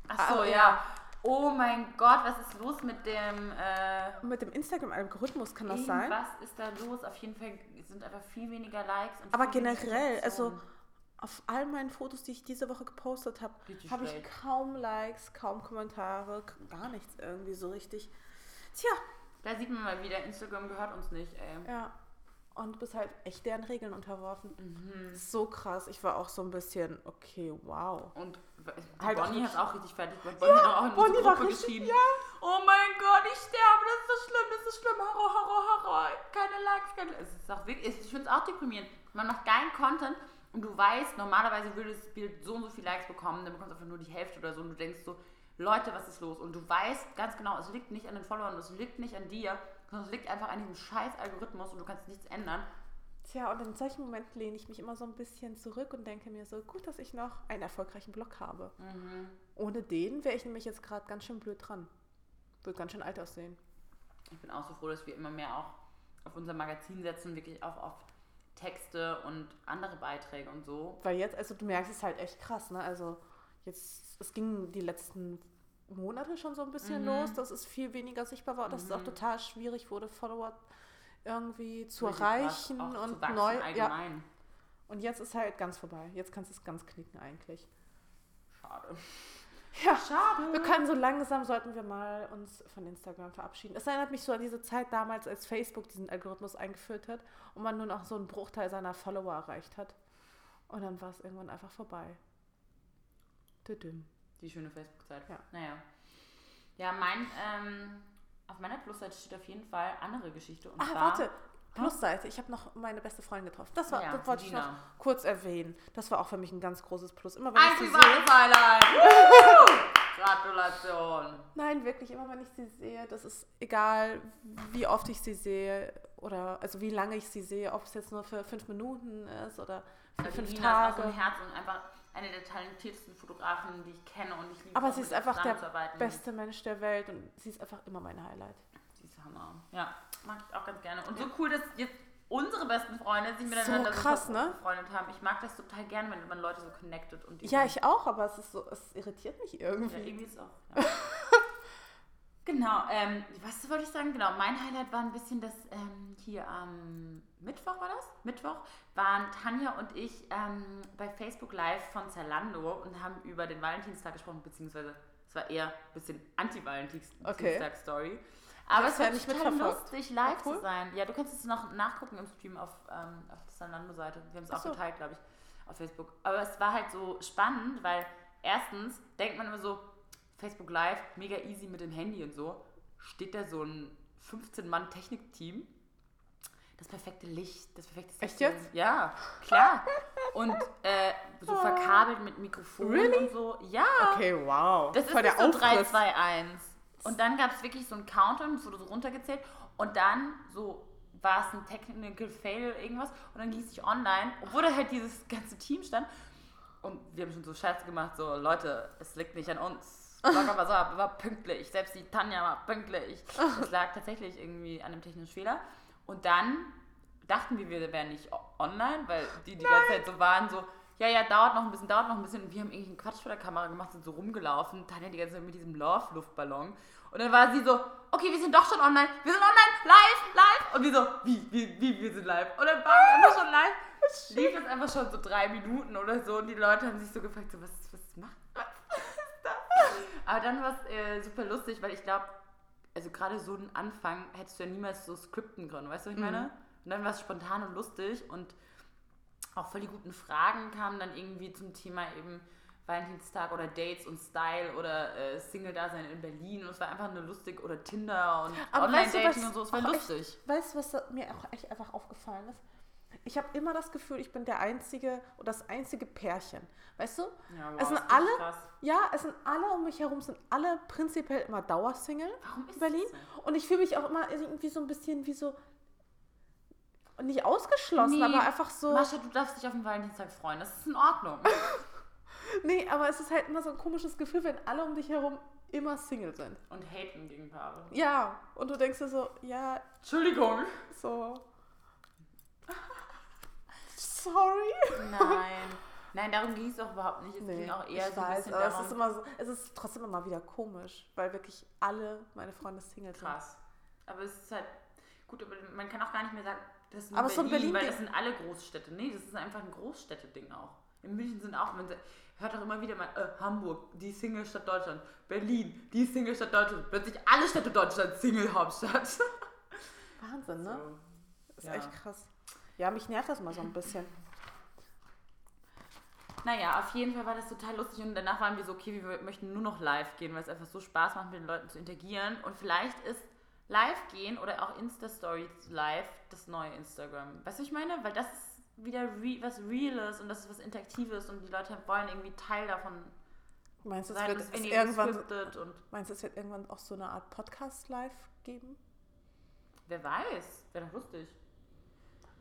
Ach so, Ah, ja. ja. Oh mein Gott, was ist los mit dem äh, Mit dem Instagram-Algorithmus kann das sein. Was ist da los? Auf jeden Fall sind einfach viel weniger Likes. Und Aber generell, also auf all meinen Fotos, die ich diese Woche gepostet habe, habe ich kaum Likes, kaum Kommentare, gar nichts irgendwie so richtig. Tja, Da sieht man mal wieder, Instagram gehört uns nicht, ey. ja. Und bist halt echt deren Regeln unterworfen. Mhm. So krass. Ich war auch so ein bisschen, okay, wow. Und Halt Bonnie hat auch richtig fertig gemacht. Bonnie hat auch in Bonnie Gruppe richtig- geschrieben. ja. Oh mein Gott, ich sterbe, das ist so schlimm, das ist schlimm, Horror, Horror, Horror. Keine Likes, keine Es ist auch wirklich, ich finde es auch deprimierend. Man macht geilen Content und du weißt, normalerweise würde das Bild so und so viele Likes bekommen, dann bekommst du einfach nur die Hälfte oder so und du denkst so, Leute, was ist los? Und du weißt ganz genau, es liegt nicht an den Followern, es liegt nicht an dir, sondern es liegt einfach an diesem scheiß Algorithmus und du kannst nichts ändern. Tja, und in solchen Momenten lehne ich mich immer so ein bisschen zurück und denke mir so, gut, dass ich noch einen erfolgreichen Blog habe. Mhm. Ohne den wäre ich nämlich jetzt gerade ganz schön blöd dran. Würde ganz schön alt aussehen. Ich bin auch so froh, dass wir immer mehr auch auf unser Magazin setzen, wirklich auch auf Texte und andere Beiträge und so. Weil jetzt, also du merkst es halt echt krass, ne? Also jetzt, es ging die letzten Monate schon so ein bisschen Mhm. los, dass es viel weniger sichtbar war und dass es auch Mhm. total schwierig wurde, Follower irgendwie zu Richtig krass, erreichen auch und zu wachsen neu. Ja. Und jetzt ist halt ganz vorbei. Jetzt kannst du es ganz knicken eigentlich. Schade. Ja. Schade. Wir können so langsam, sollten wir mal uns von Instagram verabschieden. Es erinnert mich so an diese Zeit damals, als Facebook diesen Algorithmus eingeführt hat und man nur noch so einen Bruchteil seiner Follower erreicht hat. Und dann war es irgendwann einfach vorbei. Düdüm. Die schöne Facebook-Zeit. Ja. Naja. Ja, mein, ähm, auf meiner Plusseite steht auf jeden Fall andere Geschichte. Und Ah, warte. Plusseite. Ich habe noch meine beste Freundin getroffen. Das, war, Ja, das wollte ich Dina. noch kurz erwähnen. Das war auch für mich ein ganz großes Plus. Immer wenn Ein ich sie sehe. Gratulation. Nein, wirklich, immer wenn ich sie sehe, das ist egal, wie oft ich sie sehe oder also wie lange ich sie sehe, ob es jetzt nur für fünf Minuten ist oder für Also fünf Dina ist auch Tage. so ein Herz und einfach eine der talentiertesten Fotografen, die ich kenne und ich liebe Aber sie ist einfach der beste Mensch der Welt und sie ist einfach immer mein Highlight. Sie ist Hammer. Ja, mag ich auch ganz gerne. Und so cool, dass jetzt unsere besten Freunde sich miteinander krass, so ne? befreundet haben. Ich mag das total gerne, wenn man Leute so connected und Ja, ich auch, aber es ist so, es irritiert mich Ja, irgendwie. irgendwie ist auch. Ja. genau, ähm, was wollte ich sagen? Genau, mein Highlight war ein bisschen das ähm, hier am Mittwoch war das? Mittwoch waren Tanja und ich ähm, bei Facebook Live von Zalando und haben über den Valentinstag gesprochen, beziehungsweise es war eher ein bisschen Anti-Valentinstag-Story. Aber Das es war nicht total lustig, live cool. zu sein. Ja, du kannst es noch nachgucken im Stream auf, ähm, auf der Zalando-Seite. Wir haben es auch so. geteilt, glaube ich, auf Facebook. Aber es war halt so spannend, weil erstens denkt man immer so, Facebook Live, mega easy mit dem Handy und so, steht da so ein 15-Mann-Technik-Team. Das perfekte Licht, das perfekte Echt jetzt? Ja, klar. Und äh, so verkabelt mit Mikrofon Really? und so. Ja. Okay, wow. Das ist Voll nicht der so 3, Aufriss. 2, 1. Und dann gab es wirklich so einen Countdown, es wurde so runtergezählt. Und dann so war es ein Technical Fail oder irgendwas. Und dann ging es sich online, obwohl da halt dieses ganze Team stand. Und wir haben schon so Scherze gemacht, so Leute, es liegt nicht an uns. Locker was ab, war pünktlich. Selbst die Tanja war pünktlich. Es lag tatsächlich irgendwie an einem technischen Fehler. Und dann dachten wir, wir wären nicht online, weil die die ganze Zeit so waren, so, ja, ja, dauert noch ein bisschen, dauert noch ein bisschen. Und wir haben irgendeinen Quatsch vor der Kamera gemacht, sind so rumgelaufen. Tanja die ganze Zeit mit diesem Love-Luftballon. Und dann war sie so, okay, wir sind doch schon online, wir sind online, live, live. Und wir so, wie, wie, wie, wir sind live. Und dann waren wir einfach schon live. Lief es einfach schon so drei Minuten oder so. Und die Leute haben sich so gefragt, so, was, was macht, was ist das? Aber dann war es äh, super lustig, weil ich glaube, also gerade so einen Anfang hättest du ja niemals so skripten können, weißt du, was ich meine? Und dann war es spontan und lustig und auch voll die guten Fragen kamen dann irgendwie zum Thema eben Valentinstag oder Dates und Style oder äh, Single-Dasein in Berlin und es war einfach eine lustig oder Tinder und Online-Dating und so, es war lustig. Echt, weißt du, was mir auch echt einfach aufgefallen ist? Ich habe immer das Gefühl, ich bin der einzige oder das einzige Pärchen. Weißt du? Ja, wow, es sind alle, krass. ja, es sind alle um mich herum, sind alle prinzipiell immer Dauersingle Warum in Berlin. das Und ich fühle mich auch immer irgendwie so ein bisschen wie so, nicht ausgeschlossen, Nee, aber einfach so. Mascha, du darfst dich auf den Valentinstag freuen, das ist in Ordnung. Nee, aber es ist halt immer so ein komisches Gefühl, wenn alle um dich herum immer Single sind. und haten gegen Paare. Ja, und du denkst dir so, ja, Entschuldigung. so. Sorry. Nein. Nein, darum ging es auch überhaupt nicht. Es ging auch eher ich so ein weiß, bisschen aber darum, es ist immer so, es ist trotzdem immer wieder komisch, weil wirklich alle meine Freunde Single sind. krass. Aber es ist halt, gut, aber man kann auch gar nicht mehr sagen, das ist nur Aber so ein Berlin, weil das sind alle Großstädte. Nee, das ist einfach ein Großstädte-Ding auch. In München sind auch, man hört auch immer wieder mal, äh, Hamburg, die Single-Stadt Deutschland, Berlin, die Single-Stadt Deutschland, plötzlich alle Städte Deutschland Single-Hauptstadt. Wahnsinn, ne? So, ist ja. echt krass. Ja, mich nervt das mal so ein bisschen. Naja, auf jeden Fall war das total lustig und danach waren wir so, okay, wir möchten nur noch live gehen, weil es einfach so Spaß macht, mit den Leuten zu interagieren. Und vielleicht ist live gehen oder auch Insta-Stories live das neue Instagram. Weißt du, was ich meine? Weil das ist wieder re was Reales und das ist was Interaktives und die Leute wollen irgendwie Teil davon Meinst du, es sein. wird es irgendwann, meinst du, es wird irgendwann auch so eine Art Podcast live geben? wer weiß, wäre doch lustig.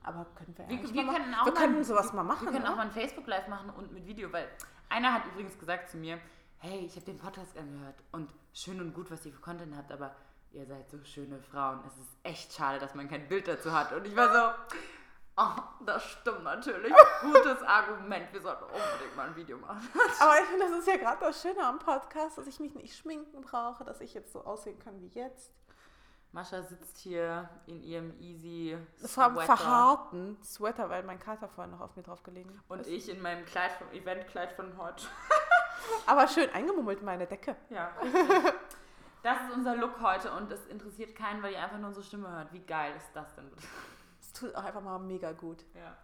Aber können wir Wir, eigentlich wir mal können machen? auch wir mal, können sowas mal Wir machen, können auch ne? mal ein Facebook Live machen und mit Video, weil einer hat übrigens gesagt zu mir, hey, ich habe den Podcast angehört und schön und gut, was ihr für Content habt, aber ihr seid so schöne Frauen. Es ist echt schade, dass man kein Bild dazu hat. Und ich war so, oh, das stimmt natürlich. Gutes Argument. Wir sollten unbedingt mal ein Video machen. Aber ich finde, das ist ja gerade das Schöne am Podcast, dass ich mich nicht schminken brauche, dass ich jetzt so aussehen kann wie jetzt. Mascha sitzt hier in ihrem easy Sweater. verharrten Sweater, weil mein Kater vorhin noch auf mir drauf gelegen ist. Und ich in meinem Kleid vom Eventkleid von heute. Aber schön eingemummelt in meine Decke. Ja. Das ist unser Look heute und es interessiert keinen, weil ihr einfach nur unsere Stimme hört. Wie geil ist das denn? bitte? Es tut auch einfach mal mega gut. Ja.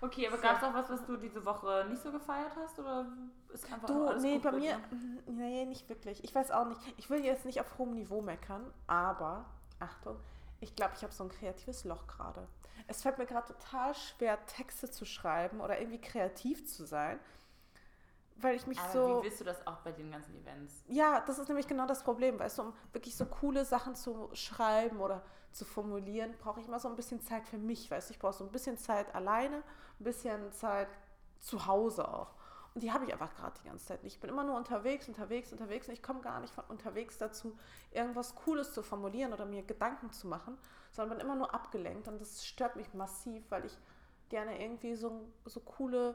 Okay, aber So. gab es auch was, was du diese Woche nicht so gefeiert hast? Oder ist einfach Du, alles nee, bei mir, nee, nicht wirklich. Ich weiß auch nicht. Ich will jetzt nicht auf hohem Niveau meckern, aber, Achtung, ich glaube, ich habe so ein kreatives Loch gerade. Es fällt mir gerade total schwer, Texte zu schreiben oder irgendwie kreativ zu sein, weil ich mich Aber so... wie willst du das auch bei den ganzen Events? Ja, das ist nämlich genau das Problem, weißt du, um wirklich so coole Sachen zu schreiben oder zu formulieren, brauche ich immer so ein bisschen Zeit für mich, weißt du, ich brauche so ein bisschen Zeit alleine, ein bisschen Zeit zu Hause auch. Und die habe ich einfach gerade die ganze Zeit nicht. Ich bin immer nur unterwegs, unterwegs, unterwegs und ich komme gar nicht von unterwegs dazu, irgendwas Cooles zu formulieren oder mir Gedanken zu machen, sondern bin immer nur abgelenkt und das stört mich massiv, weil ich gerne irgendwie so, so coole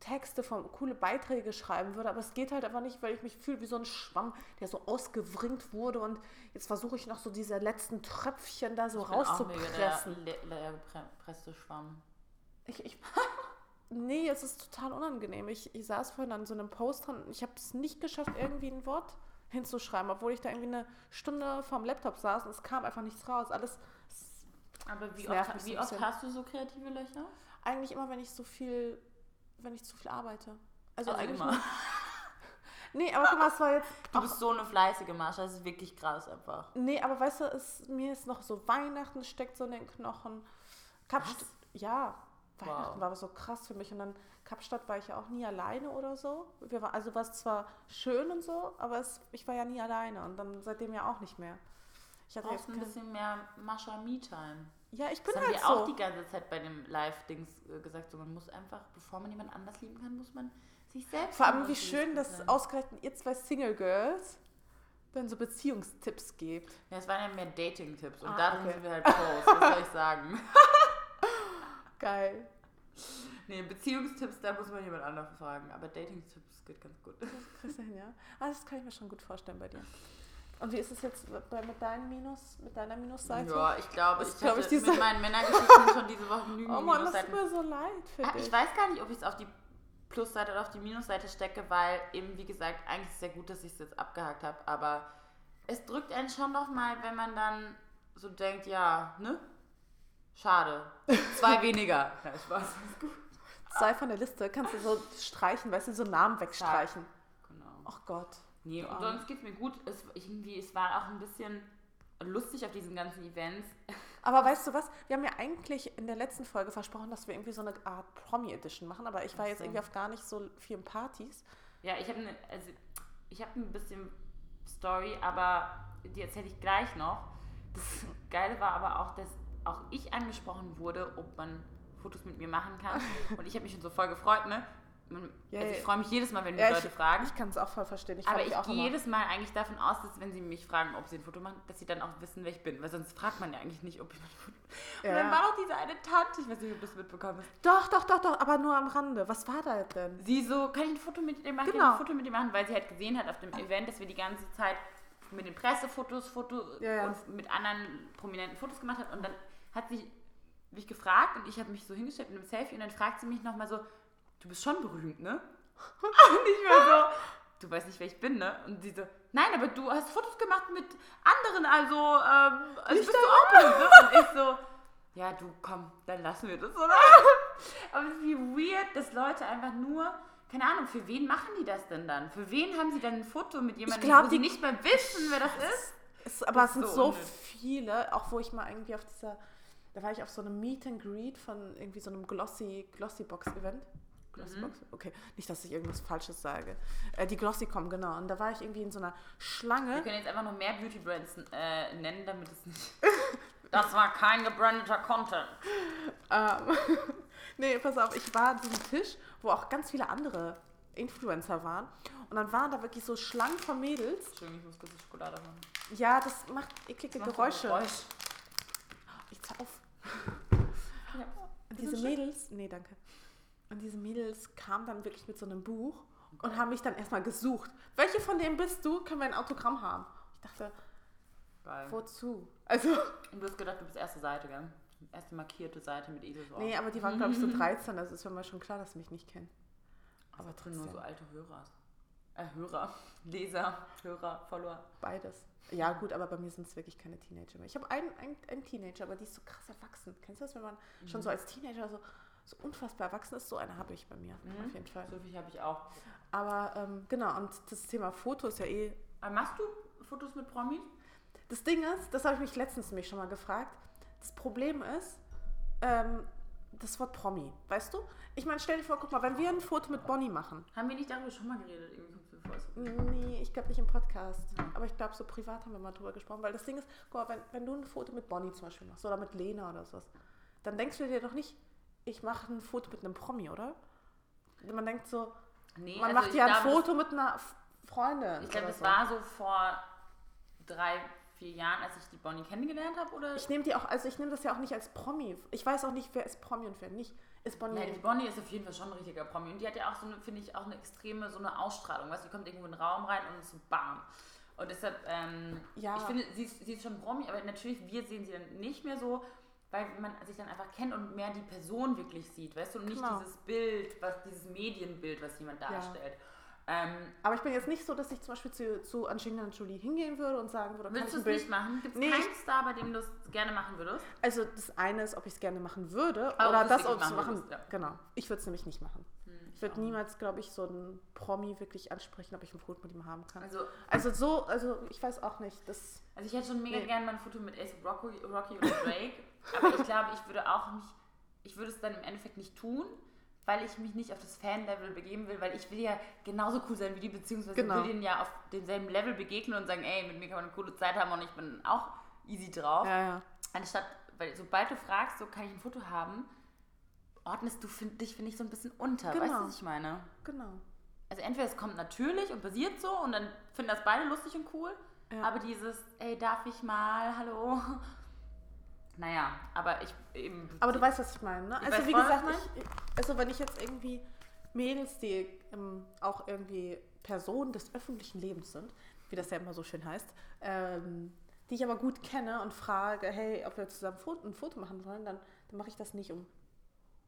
Texte, von, coole Beiträge schreiben würde, aber es geht halt einfach nicht, weil ich mich fühle wie so ein Schwamm, der so ausgewringt wurde und jetzt versuche ich noch so diese letzten Tröpfchen da so Ich bin auch rauszupressen. leer gepresste Schwamm. Ich, ich, nee, es ist total unangenehm. Ich, ich saß vorhin an so einem Post dran und ich habe es nicht geschafft, irgendwie ein Wort hinzuschreiben, obwohl ich da irgendwie eine Stunde vorm Laptop saß und es kam einfach nichts raus. Alles Aber wie oft, wie oft hast du so kreative Löcher? eigentlich immer, wenn ich so viel, wenn ich zu viel arbeite. Also, Also eigentlich immer. Nee, aber guck mal, es war jetzt Du bist so eine fleißige Mascha, das ist wirklich krass einfach. Nee, aber weißt du, es, mir ist noch so Weihnachten steckt so in den Knochen. Kapstadt, ja, Weihnachten Wow. war aber so krass für mich. Und dann Kapstadt war ich ja auch nie alleine oder so. Wir war, also war es zwar schön und so, aber es, ich war ja nie alleine und dann seitdem ja auch nicht mehr. Ich hatte jetzt ein bisschen mehr Mascha Me-Time. Ja, ich bin Das haben halt wir auch die ganze Zeit bei dem Live-Dings äh, gesagt. So, man muss einfach, bevor man jemand anders lieben kann, muss man sich selbst Vor allem, wie schön, dass ausgerechnet ihr zwei Single Girls dann so Beziehungstipps gebt. Ja, es waren ja mehr Dating-Tipps und Ah, darin okay. sind wir halt Pros, was soll ich sagen? Geil. nee, Beziehungstipps, da muss man jemand anderen fragen. Aber Dating-Tipps geht ganz gut. Das kriegst du hin, ja. Ah, das kann ich mir schon gut vorstellen bei dir. Und wie ist es jetzt bei, mit, deinem Minus, mit deiner Minusseite? Ja, ich glaube, ich glaub habe ich, diese- mit meinen Männergeschichten schon diese Woche genügend Oh Mann, das tut mir so leid für Ah, dich. Ich weiß gar nicht, ob ich es auf die Plusseite oder auf die Minusseite stecke, weil eben, wie gesagt, eigentlich ist es sehr gut, dass ich es jetzt abgehakt habe, aber es drückt einen schon noch mal, wenn man dann so denkt, ja, ne? Schade. Zwei weniger. Ja, Spaß. Ist gut. Zwei von der Liste kannst du so streichen, weißt du, so Namen wegstreichen. Genau. Ach Gott. Nee, und sonst geht's mir gut. Es, irgendwie, es war auch ein bisschen lustig auf diesen ganzen Events. Aber weißt du was? Wir haben ja eigentlich in der letzten Folge versprochen, dass wir irgendwie so eine Art Promi-Edition machen, aber ich war jetzt irgendwie auf gar nicht so vielen Partys. Ja, ich habe ne, also, ich ein bisschen Story, aber die erzähle ich gleich noch. Das Geile war aber auch, dass auch ich angesprochen wurde, ob man Fotos mit mir machen kann. Und ich habe mich schon so voll gefreut, ne? Man- Ja, also ich freue mich jedes Mal, wenn mich Ja, Leute ich, fragen. Ich kann es auch voll verstehen. Ich aber ich gehe jedes Mal eigentlich davon aus, dass wenn sie mich fragen, ob sie ein Foto machen, dass sie dann auch wissen, wer ich bin. Weil sonst fragt man ja eigentlich nicht, ob ich ein Foto Und Ja. dann war doch diese eine Tante, ich weiß nicht, ob du das mitbekommen hast. Doch, doch, doch, doch, aber nur am Rande. Was war da denn? Sie so, kann ich ein Foto mit dir machen? Kann Genau. ich ein Foto mit dir machen? Weil sie halt gesehen hat auf dem Event, dass wir die ganze Zeit mit den Pressefotos Foto und mit anderen prominenten Fotos gemacht hat. Und dann hat sie mich gefragt und ich habe mich so hingestellt mit einem Selfie und dann fragt sie mich nochmal so, du bist schon berühmt, ne? Und ich war so, du weißt nicht, wer ich bin, ne? Und sie so, nein, aber du hast Fotos gemacht mit anderen, also, ähm, also bist du auch berühmt, ne? Und ich so, ja, du, komm, dann lassen wir das, oder? Aber wie weird, dass Leute einfach nur, keine Ahnung, für wen machen die das denn dann? Für wen haben sie dann ein Foto mit jemandem, glaub, wo sie die- nicht mehr wissen, wer das ist? Es, aber Das es sind ist so unnötig. viele, auch wo ich mal irgendwie auf dieser, da war ich auf so einem Meet and Greet von irgendwie so einem Glossy, Glossybox-Event. Glossybox? Mhm. Okay, nicht, dass ich irgendwas Falsches sage. Äh, die Glossy.com, genau. Und da war ich irgendwie in so einer Wir Schlange. können jetzt einfach noch mehr Beauty Brands äh, nennen, damit es nicht. Das war kein gebrandeter Content. Ähm, nee, pass auf, ich war an diesem Tisch, wo auch ganz viele andere Influencer waren. Und dann waren da wirklich so Schlangen von Mädels. Entschuldigung, ich muss kurz die Schokolade holen. Ja, das macht eklige Das macht Geräusche. Geräusch. Ich hör auf. Ja. Diese Mädels, nee, danke. Und diese Mädels kamen dann wirklich mit so einem Buch und haben mich dann erstmal gesucht. Welche von denen bist du? Können wir ein Autogramm haben? Ich dachte, Geil. wozu? Also, Und du hast gedacht, du bist erste Seite, gell? Erste markierte Seite mit Eselsohr. nee, aber die waren, glaube ich, so 13, also ist mir mal schon klar, dass sie mich nicht kennen. aber aber drin nur so alte Hörer. Äh, Hörer, Leser, Hörer, Follower. Beides. Ja, gut, aber bei mir sind es wirklich keine Teenager mehr. Ich habe einen, einen, einen Teenager, aber die ist so krass erwachsen. Kennst du das, wenn man schon so als Teenager so, so unfassbar erwachsen ist? So eine habe ich bei mir, Mhm. auf jeden Fall. So viel habe ich auch. Aber ähm, genau, und das Thema Foto ist ja eh Aber machst du Fotos mit Promis? Das Ding ist, das habe ich mich letztens nämlich schon mal gefragt. Das Problem ist, ähm, das Wort Promi, weißt du? Ich meine, stell dir vor, guck mal, wenn wir ein Foto mit Bonnie machen. Haben wir nicht darüber schon mal geredet? Nee, ich glaube nicht im Podcast. Aber ich glaube, so privat haben wir mal drüber gesprochen. Weil das Ding ist, guck mal, wenn, wenn du ein Foto mit Bonnie zum Beispiel machst oder mit Lena oder sowas, dann denkst du dir doch nicht, ich mache ein Foto mit einem Promi, oder? Man denkt so, Nee, man also macht ja ein glaube, Foto mit einer Freundin. Ich glaube, das so. war so vor drei, vier Jahren, als ich die Bonnie kennengelernt habe, oder? Ich nehme die auch, also ich nehme das ja auch nicht als Promi. Ich weiß auch nicht, wer ist Promi und wer nicht. Ist Bonnie. Ja, die Bonnie ist auf jeden Fall schon ein richtiger Promi. Und die hat ja auch so eine, finde ich, auch eine extreme, so eine Ausstrahlung. Weißt du, die kommt irgendwo in den Raum rein und ist so bam. Und deshalb, ähm, Ja. ich finde, sie ist, sie ist schon Promi, aber natürlich, wir sehen sie dann nicht mehr so, weil man sich dann einfach kennt und mehr die Person wirklich sieht, weißt du, und nicht Genau. dieses Bild, was, dieses Medienbild, was jemand darstellt. Ähm, Aber ich bin jetzt nicht so, dass ich zum Beispiel zu, zu Angelina Jolie hingehen würde und sagen würde, willst du es nicht machen? Gibt es Nee, keinen Star, bei dem du es gerne machen würdest? Also das eine ist, ob ich es gerne machen würde Aber oder du es das, ob ich es machen machen. würdest, ja. Genau. Ich würde es nämlich nicht machen. Ich würde niemals, glaube ich, so einen Promi wirklich ansprechen, ob ich ein Foto mit ihm haben kann. Also, Also so, also ich weiß auch nicht. Das, Also ich hätte schon mega Nee. gerne mal ein Foto mit Ace Rocky, Rocky oder Drake, aber ich glaube, ich würde auch nicht, ich würde es dann im Endeffekt nicht tun, weil ich mich nicht auf das Fan-Level begeben will, weil ich will ja genauso cool sein wie die, beziehungsweise Genau. will denen ja auf demselben Level begegnen und sagen, ey, mit mir kann man eine coole Zeit haben und ich bin auch easy drauf. ja, ja. Anstatt, weil sobald du fragst, so kann ich ein Foto haben, ordnest du find, dich, finde ich, so ein bisschen unter. Weißt Genau. du, was ich meine? Genau. Also entweder es kommt natürlich und passiert so und dann finden das beide lustig und cool, Ja. aber dieses, ey, darf ich mal, hallo, Naja, aber ich eben. Aber du weißt, was ich meine, ne? Also weiß wie gesagt, ich, also wenn ich jetzt irgendwie Mädels, die ähm, auch irgendwie Personen des öffentlichen Lebens sind, wie das ja immer so schön heißt, ähm, die ich aber gut kenne und frage, hey, ob wir zusammen ein Foto machen wollen, dann, dann mache ich das nicht, um,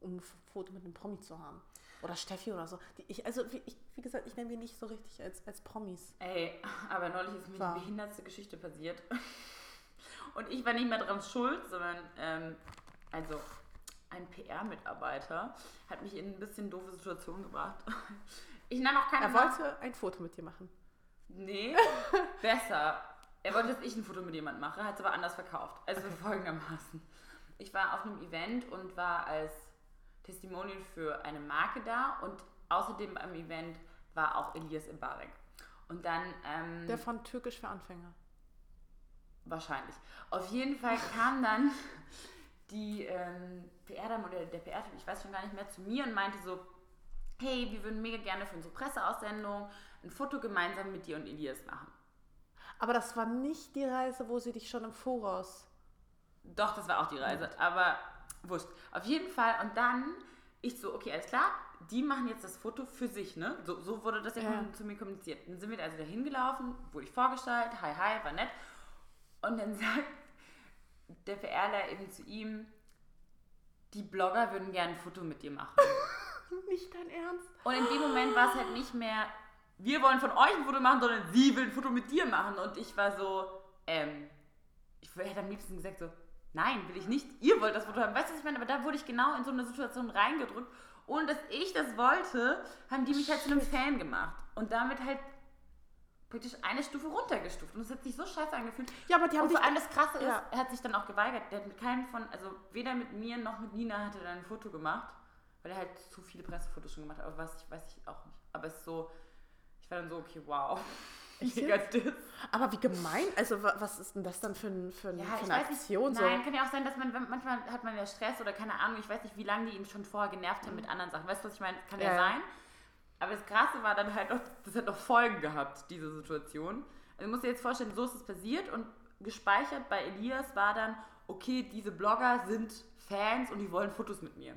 um ein Foto mit einem Promi zu haben. Oder Steffi oder so. Die, ich, also wie, ich, wie gesagt, ich nenne die nicht so richtig als, als Promis. Ey, aber neulich ist mir War. die behindertste Geschichte passiert. Und ich war nicht mehr dran schuld, sondern ähm, also ein PR-Mitarbeiter hat mich in ein bisschen doofe Situation gebracht. Ich nenne auch keine Er Namen. wollte ein Foto mit dir machen. Nee, besser. Er wollte, dass ich ein Foto mit jemandem mache, hat es aber anders verkauft. Also folgendermaßen. Ich war auf einem Event und war als Testimonial für eine Marke da und außerdem beim Event war auch Elias Mbarek. Und dann ähm, Der von Türkisch für Anfänger. Wahrscheinlich. Auf jeden Fall kam dann die ähm, PR-Dame oder der PR-Typ, ich weiß schon gar nicht mehr, zu mir und meinte so, hey, wir würden mega gerne für unsere Presseaussendung ein Foto gemeinsam mit dir und Elias machen. Aber das war nicht die Reise, wo sie dich schon im Voraus. Doch, das war auch die Reise, aber wurscht. Auf jeden Fall. Und dann, ich so, okay, alles klar, die machen jetzt das Foto für sich, ne? So, so wurde das ja, Ja. zu mir kommuniziert. Dann sind wir also dahin gelaufen, wurde ich vorgestellt, hi, hi, war nett. Und dann sagt der PRler eben zu ihm, die Blogger würden gerne ein Foto mit dir machen. Nicht dein Ernst? Und in dem Moment war es halt nicht mehr, wir wollen von euch ein Foto machen, sondern sie will ein Foto mit dir machen. Und ich war so, ähm, ich hätte am liebsten gesagt so, nein, will ich nicht, ihr wollt das Foto haben. Weißt du, was ich meine? Aber da wurde ich genau in so eine Situation reingedrückt. Ohne dass ich das wollte, haben die mich halt zu einem Fan gemacht. Und damit halt praktisch eine Stufe runtergestuft. Und es hat sich so scheiße angefühlt. Ja, aber die haben Und vor allem das Krasse ist, Ja. er hat sich dann auch geweigert. Der hat mit keinem von, also weder mit mir noch mit Nina hat er dann ein Foto gemacht, weil er halt zu viele Pressefotos schon gemacht hat. Aber was, ich weiß ich auch nicht. Aber es ist so, ich war dann so, okay, wow. Aber wie gemein. Also wa- was ist denn das dann für, ein, für, ein, Ja, für eine Aktion? nicht. Nein, kann ja auch sein, dass man, manchmal hat man ja Stress oder keine Ahnung, ich weiß nicht, wie lange die ihn schon vorher genervt haben mit anderen Sachen. Weißt du, was ich meine? Kann ja, Ja, ja. sein. Aber das Krasse war dann halt noch, das hat noch Folgen gehabt, diese Situation. Also du musst dir jetzt vorstellen, so ist es passiert und gespeichert bei Elias war dann, okay, diese Blogger sind Fans und die wollen Fotos mit mir.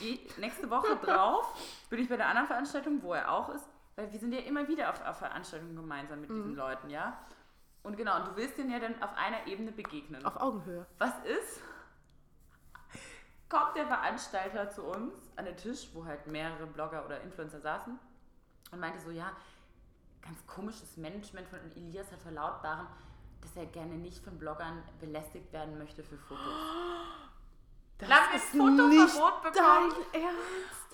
Die nächste Woche drauf bin ich bei der anderen Veranstaltung, wo er auch ist, weil wir sind ja immer wieder auf, auf Veranstaltungen gemeinsam mit Mhm. diesen Leuten, ja. Und genau, und du willst denen ja dann auf einer Ebene begegnen. Auf Augenhöhe. Was ist? Kommt der Veranstalter zu uns an den Tisch, wo halt mehrere Blogger oder Influencer saßen und meinte so, ja, ganz komisches Management von Elias hat verlautbaren, dass er gerne nicht von Bloggern belästigt werden möchte für Fotos. Das wir ist Fotoverbot bekommen. dein Ernst.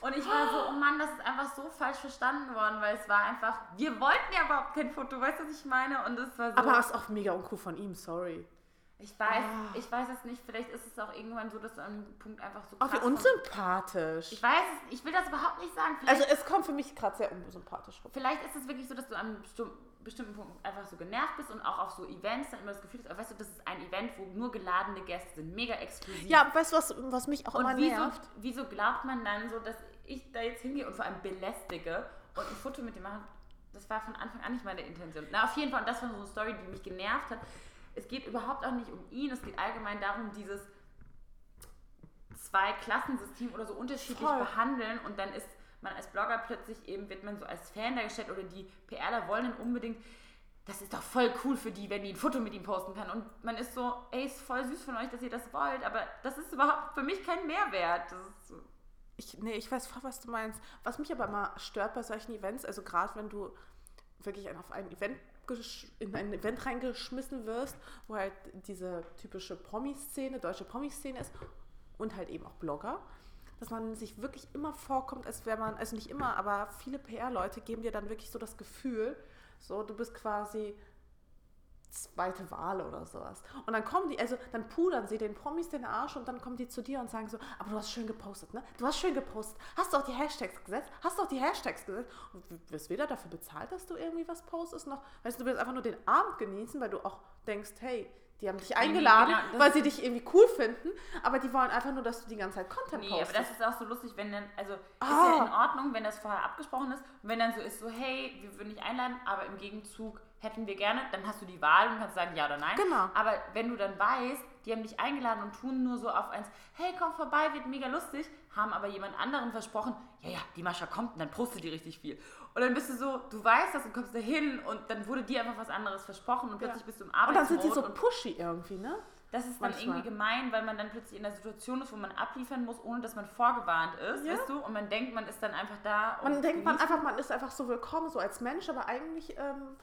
Und ich war so, oh Mann, das ist einfach so falsch verstanden worden, weil es war einfach, wir wollten ja überhaupt kein Foto, weißt du, was ich meine? Und es war so. Aber ist auch mega uncool von ihm, sorry. ich weiß, Ah. ich weiß es nicht, vielleicht ist es auch irgendwann so, dass du an einem Punkt einfach so Auch wie unsympathisch. Ich weiß es, ich will das überhaupt nicht sagen. Vielleicht, Also es kommt für mich gerade sehr unsympathisch rüber. vielleicht ist es wirklich so, dass du an einem bestimmten Punkt einfach so genervt bist und auch auf so Events dann immer das Gefühl hast, weißt du, das ist ein Event, wo nur geladene Gäste sind, mega exklusiv. Ja, weißt du, was, was mich auch immer und wieso, nervt? wieso glaubt man dann so, dass ich da jetzt hingehe und vor allem belästige und ein Foto mit dir mache? Das war von Anfang an nicht meine Intention. Na, auf jeden Fall, und das war so eine Story, die mich genervt hat. Es geht überhaupt auch nicht um ihn, es geht allgemein darum, dieses zwei Klassensystem oder so unterschiedlich Voll. behandeln und dann ist man als Blogger plötzlich eben, wird man so als Fan dargestellt oder die PRler wollen dann unbedingt, das ist doch voll cool für die, wenn die ein Foto mit ihm posten kann und man ist so, ey, ist voll süß von euch, dass ihr das wollt, aber das ist überhaupt für mich kein Mehrwert. So, Ich, nee, ich weiß voll, was du meinst. Was mich aber immer stört bei solchen Events, also gerade wenn du wirklich auf ein Event in ein Event reingeschmissen wirst, wo halt diese typische Promi-Szene, deutsche Promi-Szene ist und halt eben auch Blogger, dass man sich wirklich immer vorkommt, als wäre man, also nicht immer, aber viele PR-Leute geben dir dann wirklich so das Gefühl, so du bist quasi zweite Wahl oder sowas. Und dann kommen die, also dann pudern sie den Promis den Arsch und dann kommen die zu dir und sagen so, aber du hast schön gepostet, ne? Du hast schön gepostet. Hast du auch die Hashtags gesetzt? Hast du auch die Hashtags gesetzt? Und du wirst weder dafür bezahlt, dass du irgendwie was postest, noch, weißt du, du willst einfach nur den Abend genießen, weil du auch denkst, hey, die haben dich eingeladen, genau, weil ist- sie dich irgendwie cool finden, aber die wollen einfach nur, dass du die ganze Zeit Content Nee, aber postest. das ist auch so lustig, wenn dann, also ist Ah. ja in Ordnung, wenn das vorher abgesprochen ist und wenn dann so ist, so hey, wir würden dich einladen, aber im Gegenzug hätten wir gerne, dann hast du die Wahl und kannst sagen ja oder nein. Genau. Aber wenn du dann weißt, die haben dich eingeladen und tun nur so auf eins, hey, komm vorbei, wird mega lustig, haben aber jemand anderen versprochen, ja, ja, die Mascha kommt und dann postet die richtig viel. Und dann bist du so, du weißt das und kommst da hin und dann wurde dir einfach was anderes versprochen und plötzlich bist du im Und dann Arbeitsmodus. sind sie so pushy irgendwie, ne? Das ist dann Manchmal. irgendwie gemein, weil man dann plötzlich in der Situation ist, wo man abliefern muss, ohne dass man vorgewarnt ist, Ja. weißt du? Und man denkt, man ist dann einfach da. und Man denkt man einfach, man ist einfach so willkommen, so als Mensch, aber eigentlich ähm,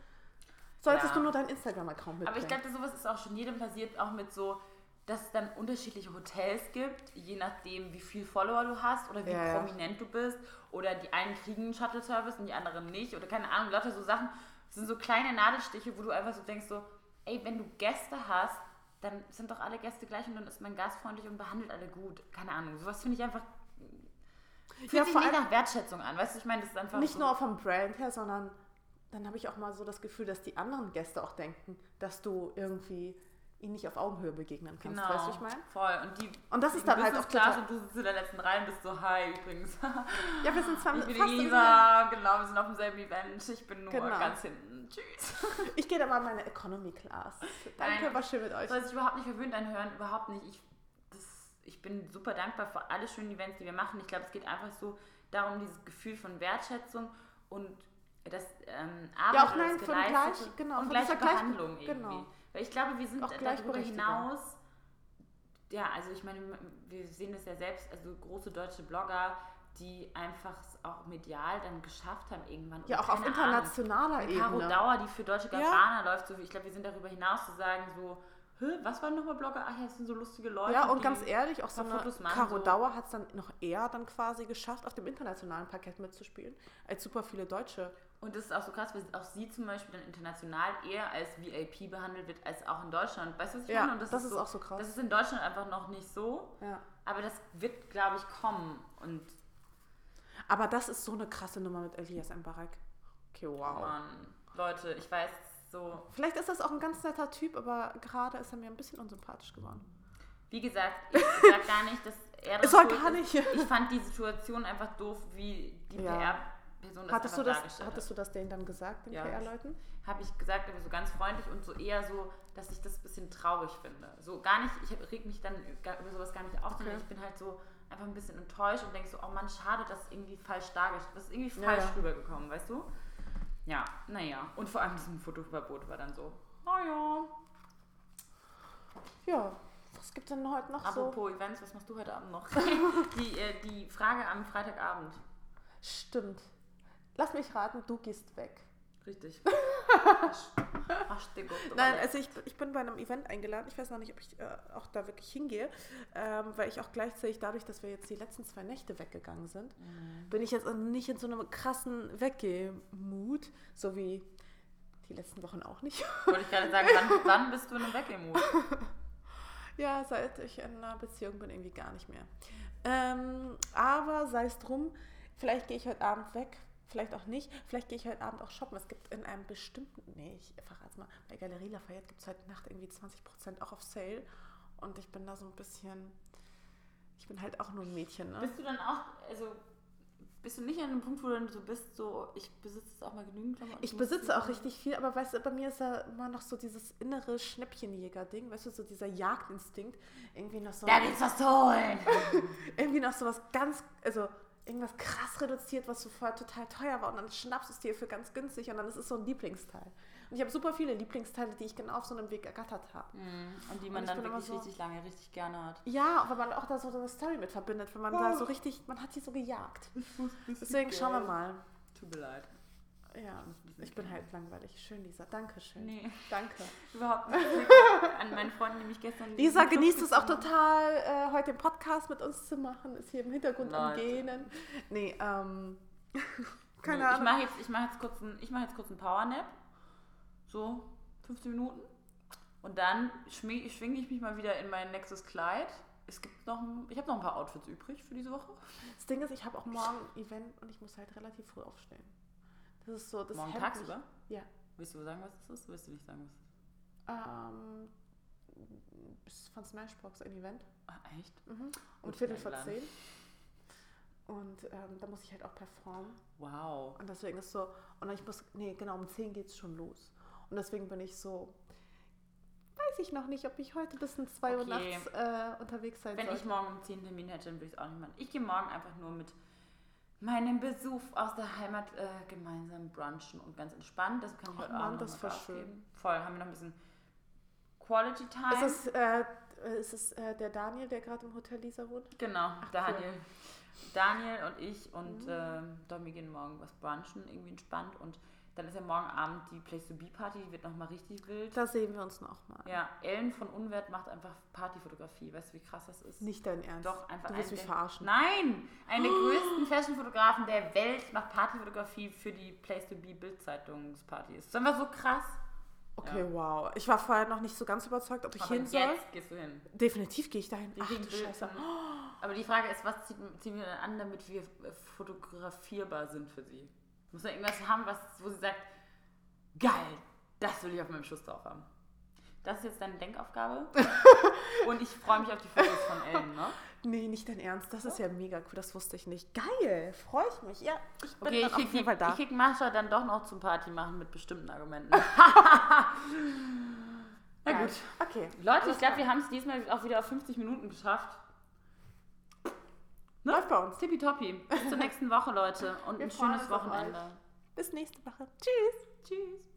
solltest Ja. du nur deinen Instagram-Account mitbringen. Aber ich glaube, sowas ist auch schon jedem passiert, auch mit so, dass es dann unterschiedliche Hotels gibt, je nachdem, wie viel Follower du hast oder wie Ja, prominent du bist. Oder die einen kriegen einen Shuttle-Service und die anderen nicht. Oder keine Ahnung, lauter so Sachen. Das sind so kleine Nadelstiche, wo du einfach so denkst, so, ey, wenn du Gäste hast, dann sind doch alle Gäste gleich und dann ist man gastfreundlich und behandelt alle gut. Keine Ahnung, sowas finde ich einfach. Fühlt Ja, sich vor nicht nach Wertschätzung an, weißt du, ich meine, das ist einfach. Nicht so, nur vom Brand her, sondern dann habe ich auch mal so das Gefühl, dass die anderen Gäste auch denken, dass du irgendwie ihnen nicht auf Augenhöhe begegnen kannst. Genau, Weißt du, ich meine? voll. Und, die, Und das ist dann halt auch total- und du sitzt in der letzten Reihe und bist so, hi übrigens. Ja, wir sind zwar Ich bin fast Lisa, genau, wir sind auf demselben Event. Ich bin nur Genau. ganz hinten. Tschüss. Ich gehe da mal in meine Economy Class. Danke, Nein. war schön mit euch. Soll sich überhaupt nicht verwöhnt anhören, überhaupt nicht. Ich, das, ich bin super dankbar für alle schönen Events, die wir machen. Ich glaube, es geht einfach so darum, dieses Gefühl von Wertschätzung und das ähm, Arbeit Ja, auch nein, das von gleich- genau, und gleiche dieser Gleich- Behandlung irgendwie. genau. Weil ich glaube, wir sind Auch darüber hinaus ja, also ich meine, wir sehen das ja selbst, also große deutsche Blogger, die einfach auch medial dann geschafft haben irgendwann. Ja, auch auf internationaler Ahnung. Caro Ebene. Dauer, die für Deutsche Ja. Gabbana läuft, so, ich glaube, wir sind darüber hinaus zu sagen, so, was waren nochmal Blogger? Ach ja, das sind so lustige Leute. Ja, und ganz ehrlich, auch so eine Fotos machen, Caro so. Dauer hat es dann noch eher dann quasi geschafft, auf dem internationalen Parkett mitzuspielen, als super viele Deutsche. Und das ist auch so krass, weil auch sie zum Beispiel dann international eher als VIP behandelt wird, als auch in Deutschland. Weißt du, was ich Ja, meine? Und das ist auch so krass. Das ist in Deutschland einfach noch nicht so. Ja. Aber das wird, glaube ich, kommen. Und Aber das ist so eine krasse Nummer mit Elias Mbarek. Okay, wow. Mann, Leute, ich weiß so. Vielleicht ist das auch ein ganz netter Typ, aber gerade ist er mir ein bisschen unsympathisch geworden. Wie gesagt, ich sag gar nicht, dass er Es soll gar ist. nicht. Ich fand die Situation einfach doof, wie die Ja. PR-Person das Hattest du, das, hattest du das denen dann gesagt, den Ja. PR-Leuten? habe ich gesagt, aber so ganz freundlich und so eher so, dass ich das ein bisschen traurig finde. So gar nicht, ich reg mich dann über sowas gar nicht auf, sondern Okay. ich bin halt so einfach ein bisschen enttäuscht und denke so, oh Mann, schade, dass irgendwie falsch dargestellt, das ist irgendwie Ja, falsch ja. rübergekommen, weißt du? Ja, naja. Und vor allem diesem Fotoverbot war dann so, oh ja. Ja, was gibt denn heute noch so? Apropos Events, was machst du heute Abend noch? die, äh, die Frage am Freitagabend. Stimmt. Lass mich raten, du gehst weg. Richtig. Nein, also ich, ich bin bei einem Event eingeladen. Ich weiß noch nicht, ob ich äh, auch da wirklich hingehe, ähm, weil ich auch gleichzeitig dadurch, dass wir jetzt die letzten zwei Nächte weggegangen sind, bin ich jetzt nicht in so einem krassen Weggeh-Mut, so wie die letzten Wochen auch nicht. Wollte ich gerade sagen, wann, wann bist du in einem Weggemut? ja, seit ich in einer Beziehung bin, irgendwie gar nicht mehr. Ähm, aber sei es drum, vielleicht gehe ich heute Abend weg, vielleicht auch nicht. Vielleicht gehe ich heute Abend auch shoppen. Es gibt in einem bestimmten, nee, ich verrate es mal, bei Galerie Lafayette gibt es heute Nacht irgendwie 20% auch auf Sale. Und ich bin da so ein bisschen, ich bin halt auch nur ein Mädchen, ne? Bist du dann auch, also bist du nicht an einem Punkt, wo du dann so bist, so ich besitze auch mal genügend Klamotten? Ich besitze auch richtig viel, aber weißt du, bei mir ist da immer noch so dieses innere Schnäppchenjäger-Ding, weißt du, so dieser Jagdinstinkt. Irgendwie noch so. Da gibt's was holen! irgendwie noch so was ganz, also irgendwas krass reduziert, was so vorher total teuer war und dann schnappst du es dir für ganz günstig und dann ist es so ein Lieblingsteil. Und ich habe super viele Lieblingsteile, die ich genau auf so einem Weg ergattert habe. Und die Und man ich dann wirklich so- richtig lange, richtig gerne hat. Ja, weil man auch da so eine Story mit verbindet, wenn man da so richtig, man hat sie so gejagt. Deswegen schauen wir mal. Tut mir leid. Ja, ich bin halt langweilig. Schön, Lisa. Dankeschön. Nee, Danke. überhaupt nicht. An meinen Freunden, die mich gestern... Lisa genießt es auch total, äh, heute den Podcast mit uns zu machen. Ist hier im Hintergrund am Leute. Gehen. Nee, ähm. Nee, Keine Ich Ahnung. mache jetzt, ich mach jetzt kurz einen, ich mach jetzt kurz einen Powernap. So 15 Minuten. Und dann schwinge schwing ich mich mal wieder in mein nächstes Kleid. Es gibt noch, ein, ich habe noch ein paar Outfits übrig für diese Woche. Das Ding ist, ich habe auch morgen ein Event und ich muss halt relativ früh aufstehen. Das ist so, das Morgen tagsüber? Ja. Willst du sagen, was das ist? Willst du nicht sagen, was das ist? Ähm, ist von Smashbox ein Event. Ah, echt? Mhm. Um Viertel vor zehn. Und ähm, da muss ich halt auch performen. Wow. Und deswegen ist so, und ich muss, nee, genau, um 10 geht es schon los. Und deswegen bin ich so, weiß ich noch nicht, ob ich heute bis um 2 Uhr Okay. nachts äh, unterwegs sein Wenn soll. ich morgen um 10 Termin hätte, dann würde ich es auch nicht machen. Ich gehe morgen einfach nur mit meinem Besuch aus der Heimat äh, gemeinsam brunchen und ganz entspannt. Das kann ich heute Abend das noch aufgeben. Voll, haben wir noch ein bisschen Quality Time. Ist es, äh, ist es äh, der Daniel, der gerade im Hotel Lisa wohnt? Genau, cool. Daniel. Daniel und ich und Mhm. ähm, Domi gehen morgen was brunchen, irgendwie entspannt. Und dann ist ja morgen Abend die Place to Be Party, die wird nochmal richtig wild. Da sehen wir uns noch mal. Ja, Ellen von Unwert macht einfach Partyfotografie. Weißt du, wie krass das ist? Nicht dein Ernst. Doch, einfach Du willst mich verarschen. Nein! Eine der größten Fashion-Fotografen der Welt macht Partyfotografie für die Place to Be Bild-Zeitungspartys. Das ist einfach so krass. Okay, Ja. wow. Ich war vorher noch nicht so ganz überzeugt, ob ich Aber hin soll. jetzt gehst du hin. Definitiv gehe ich dahin. Wir Ach du Scheiße. Aber die Frage ist, was ziehen, wir denn an, damit wir äh, fotografierbar sind für sie? Muss da irgendwas haben, was, wo sie sagt, geil, das will ich auf meinem Schuss drauf haben. Das ist jetzt deine Denkaufgabe. Und ich freue mich auf die Fotos von Ellen, ne? Nee, nicht dein Ernst. Das ist ja mega cool. Das wusste ich nicht. Geil. Freue ich mich. Ja, ich bin Okay, ich auf krieg, jeden Fall da. ich krieg Mascha dann doch noch zum Party machen mit bestimmten Argumenten. Na gut. Okay. Leute, ich glaube, wir haben es diesmal auch wieder auf 50 Minuten geschafft. Läuft bei uns. Tippitoppi. Bis zur nächsten Woche, Leute. Und Wir ein schönes Wochenende. Bis nächste Woche. Tschüss. Tschüss.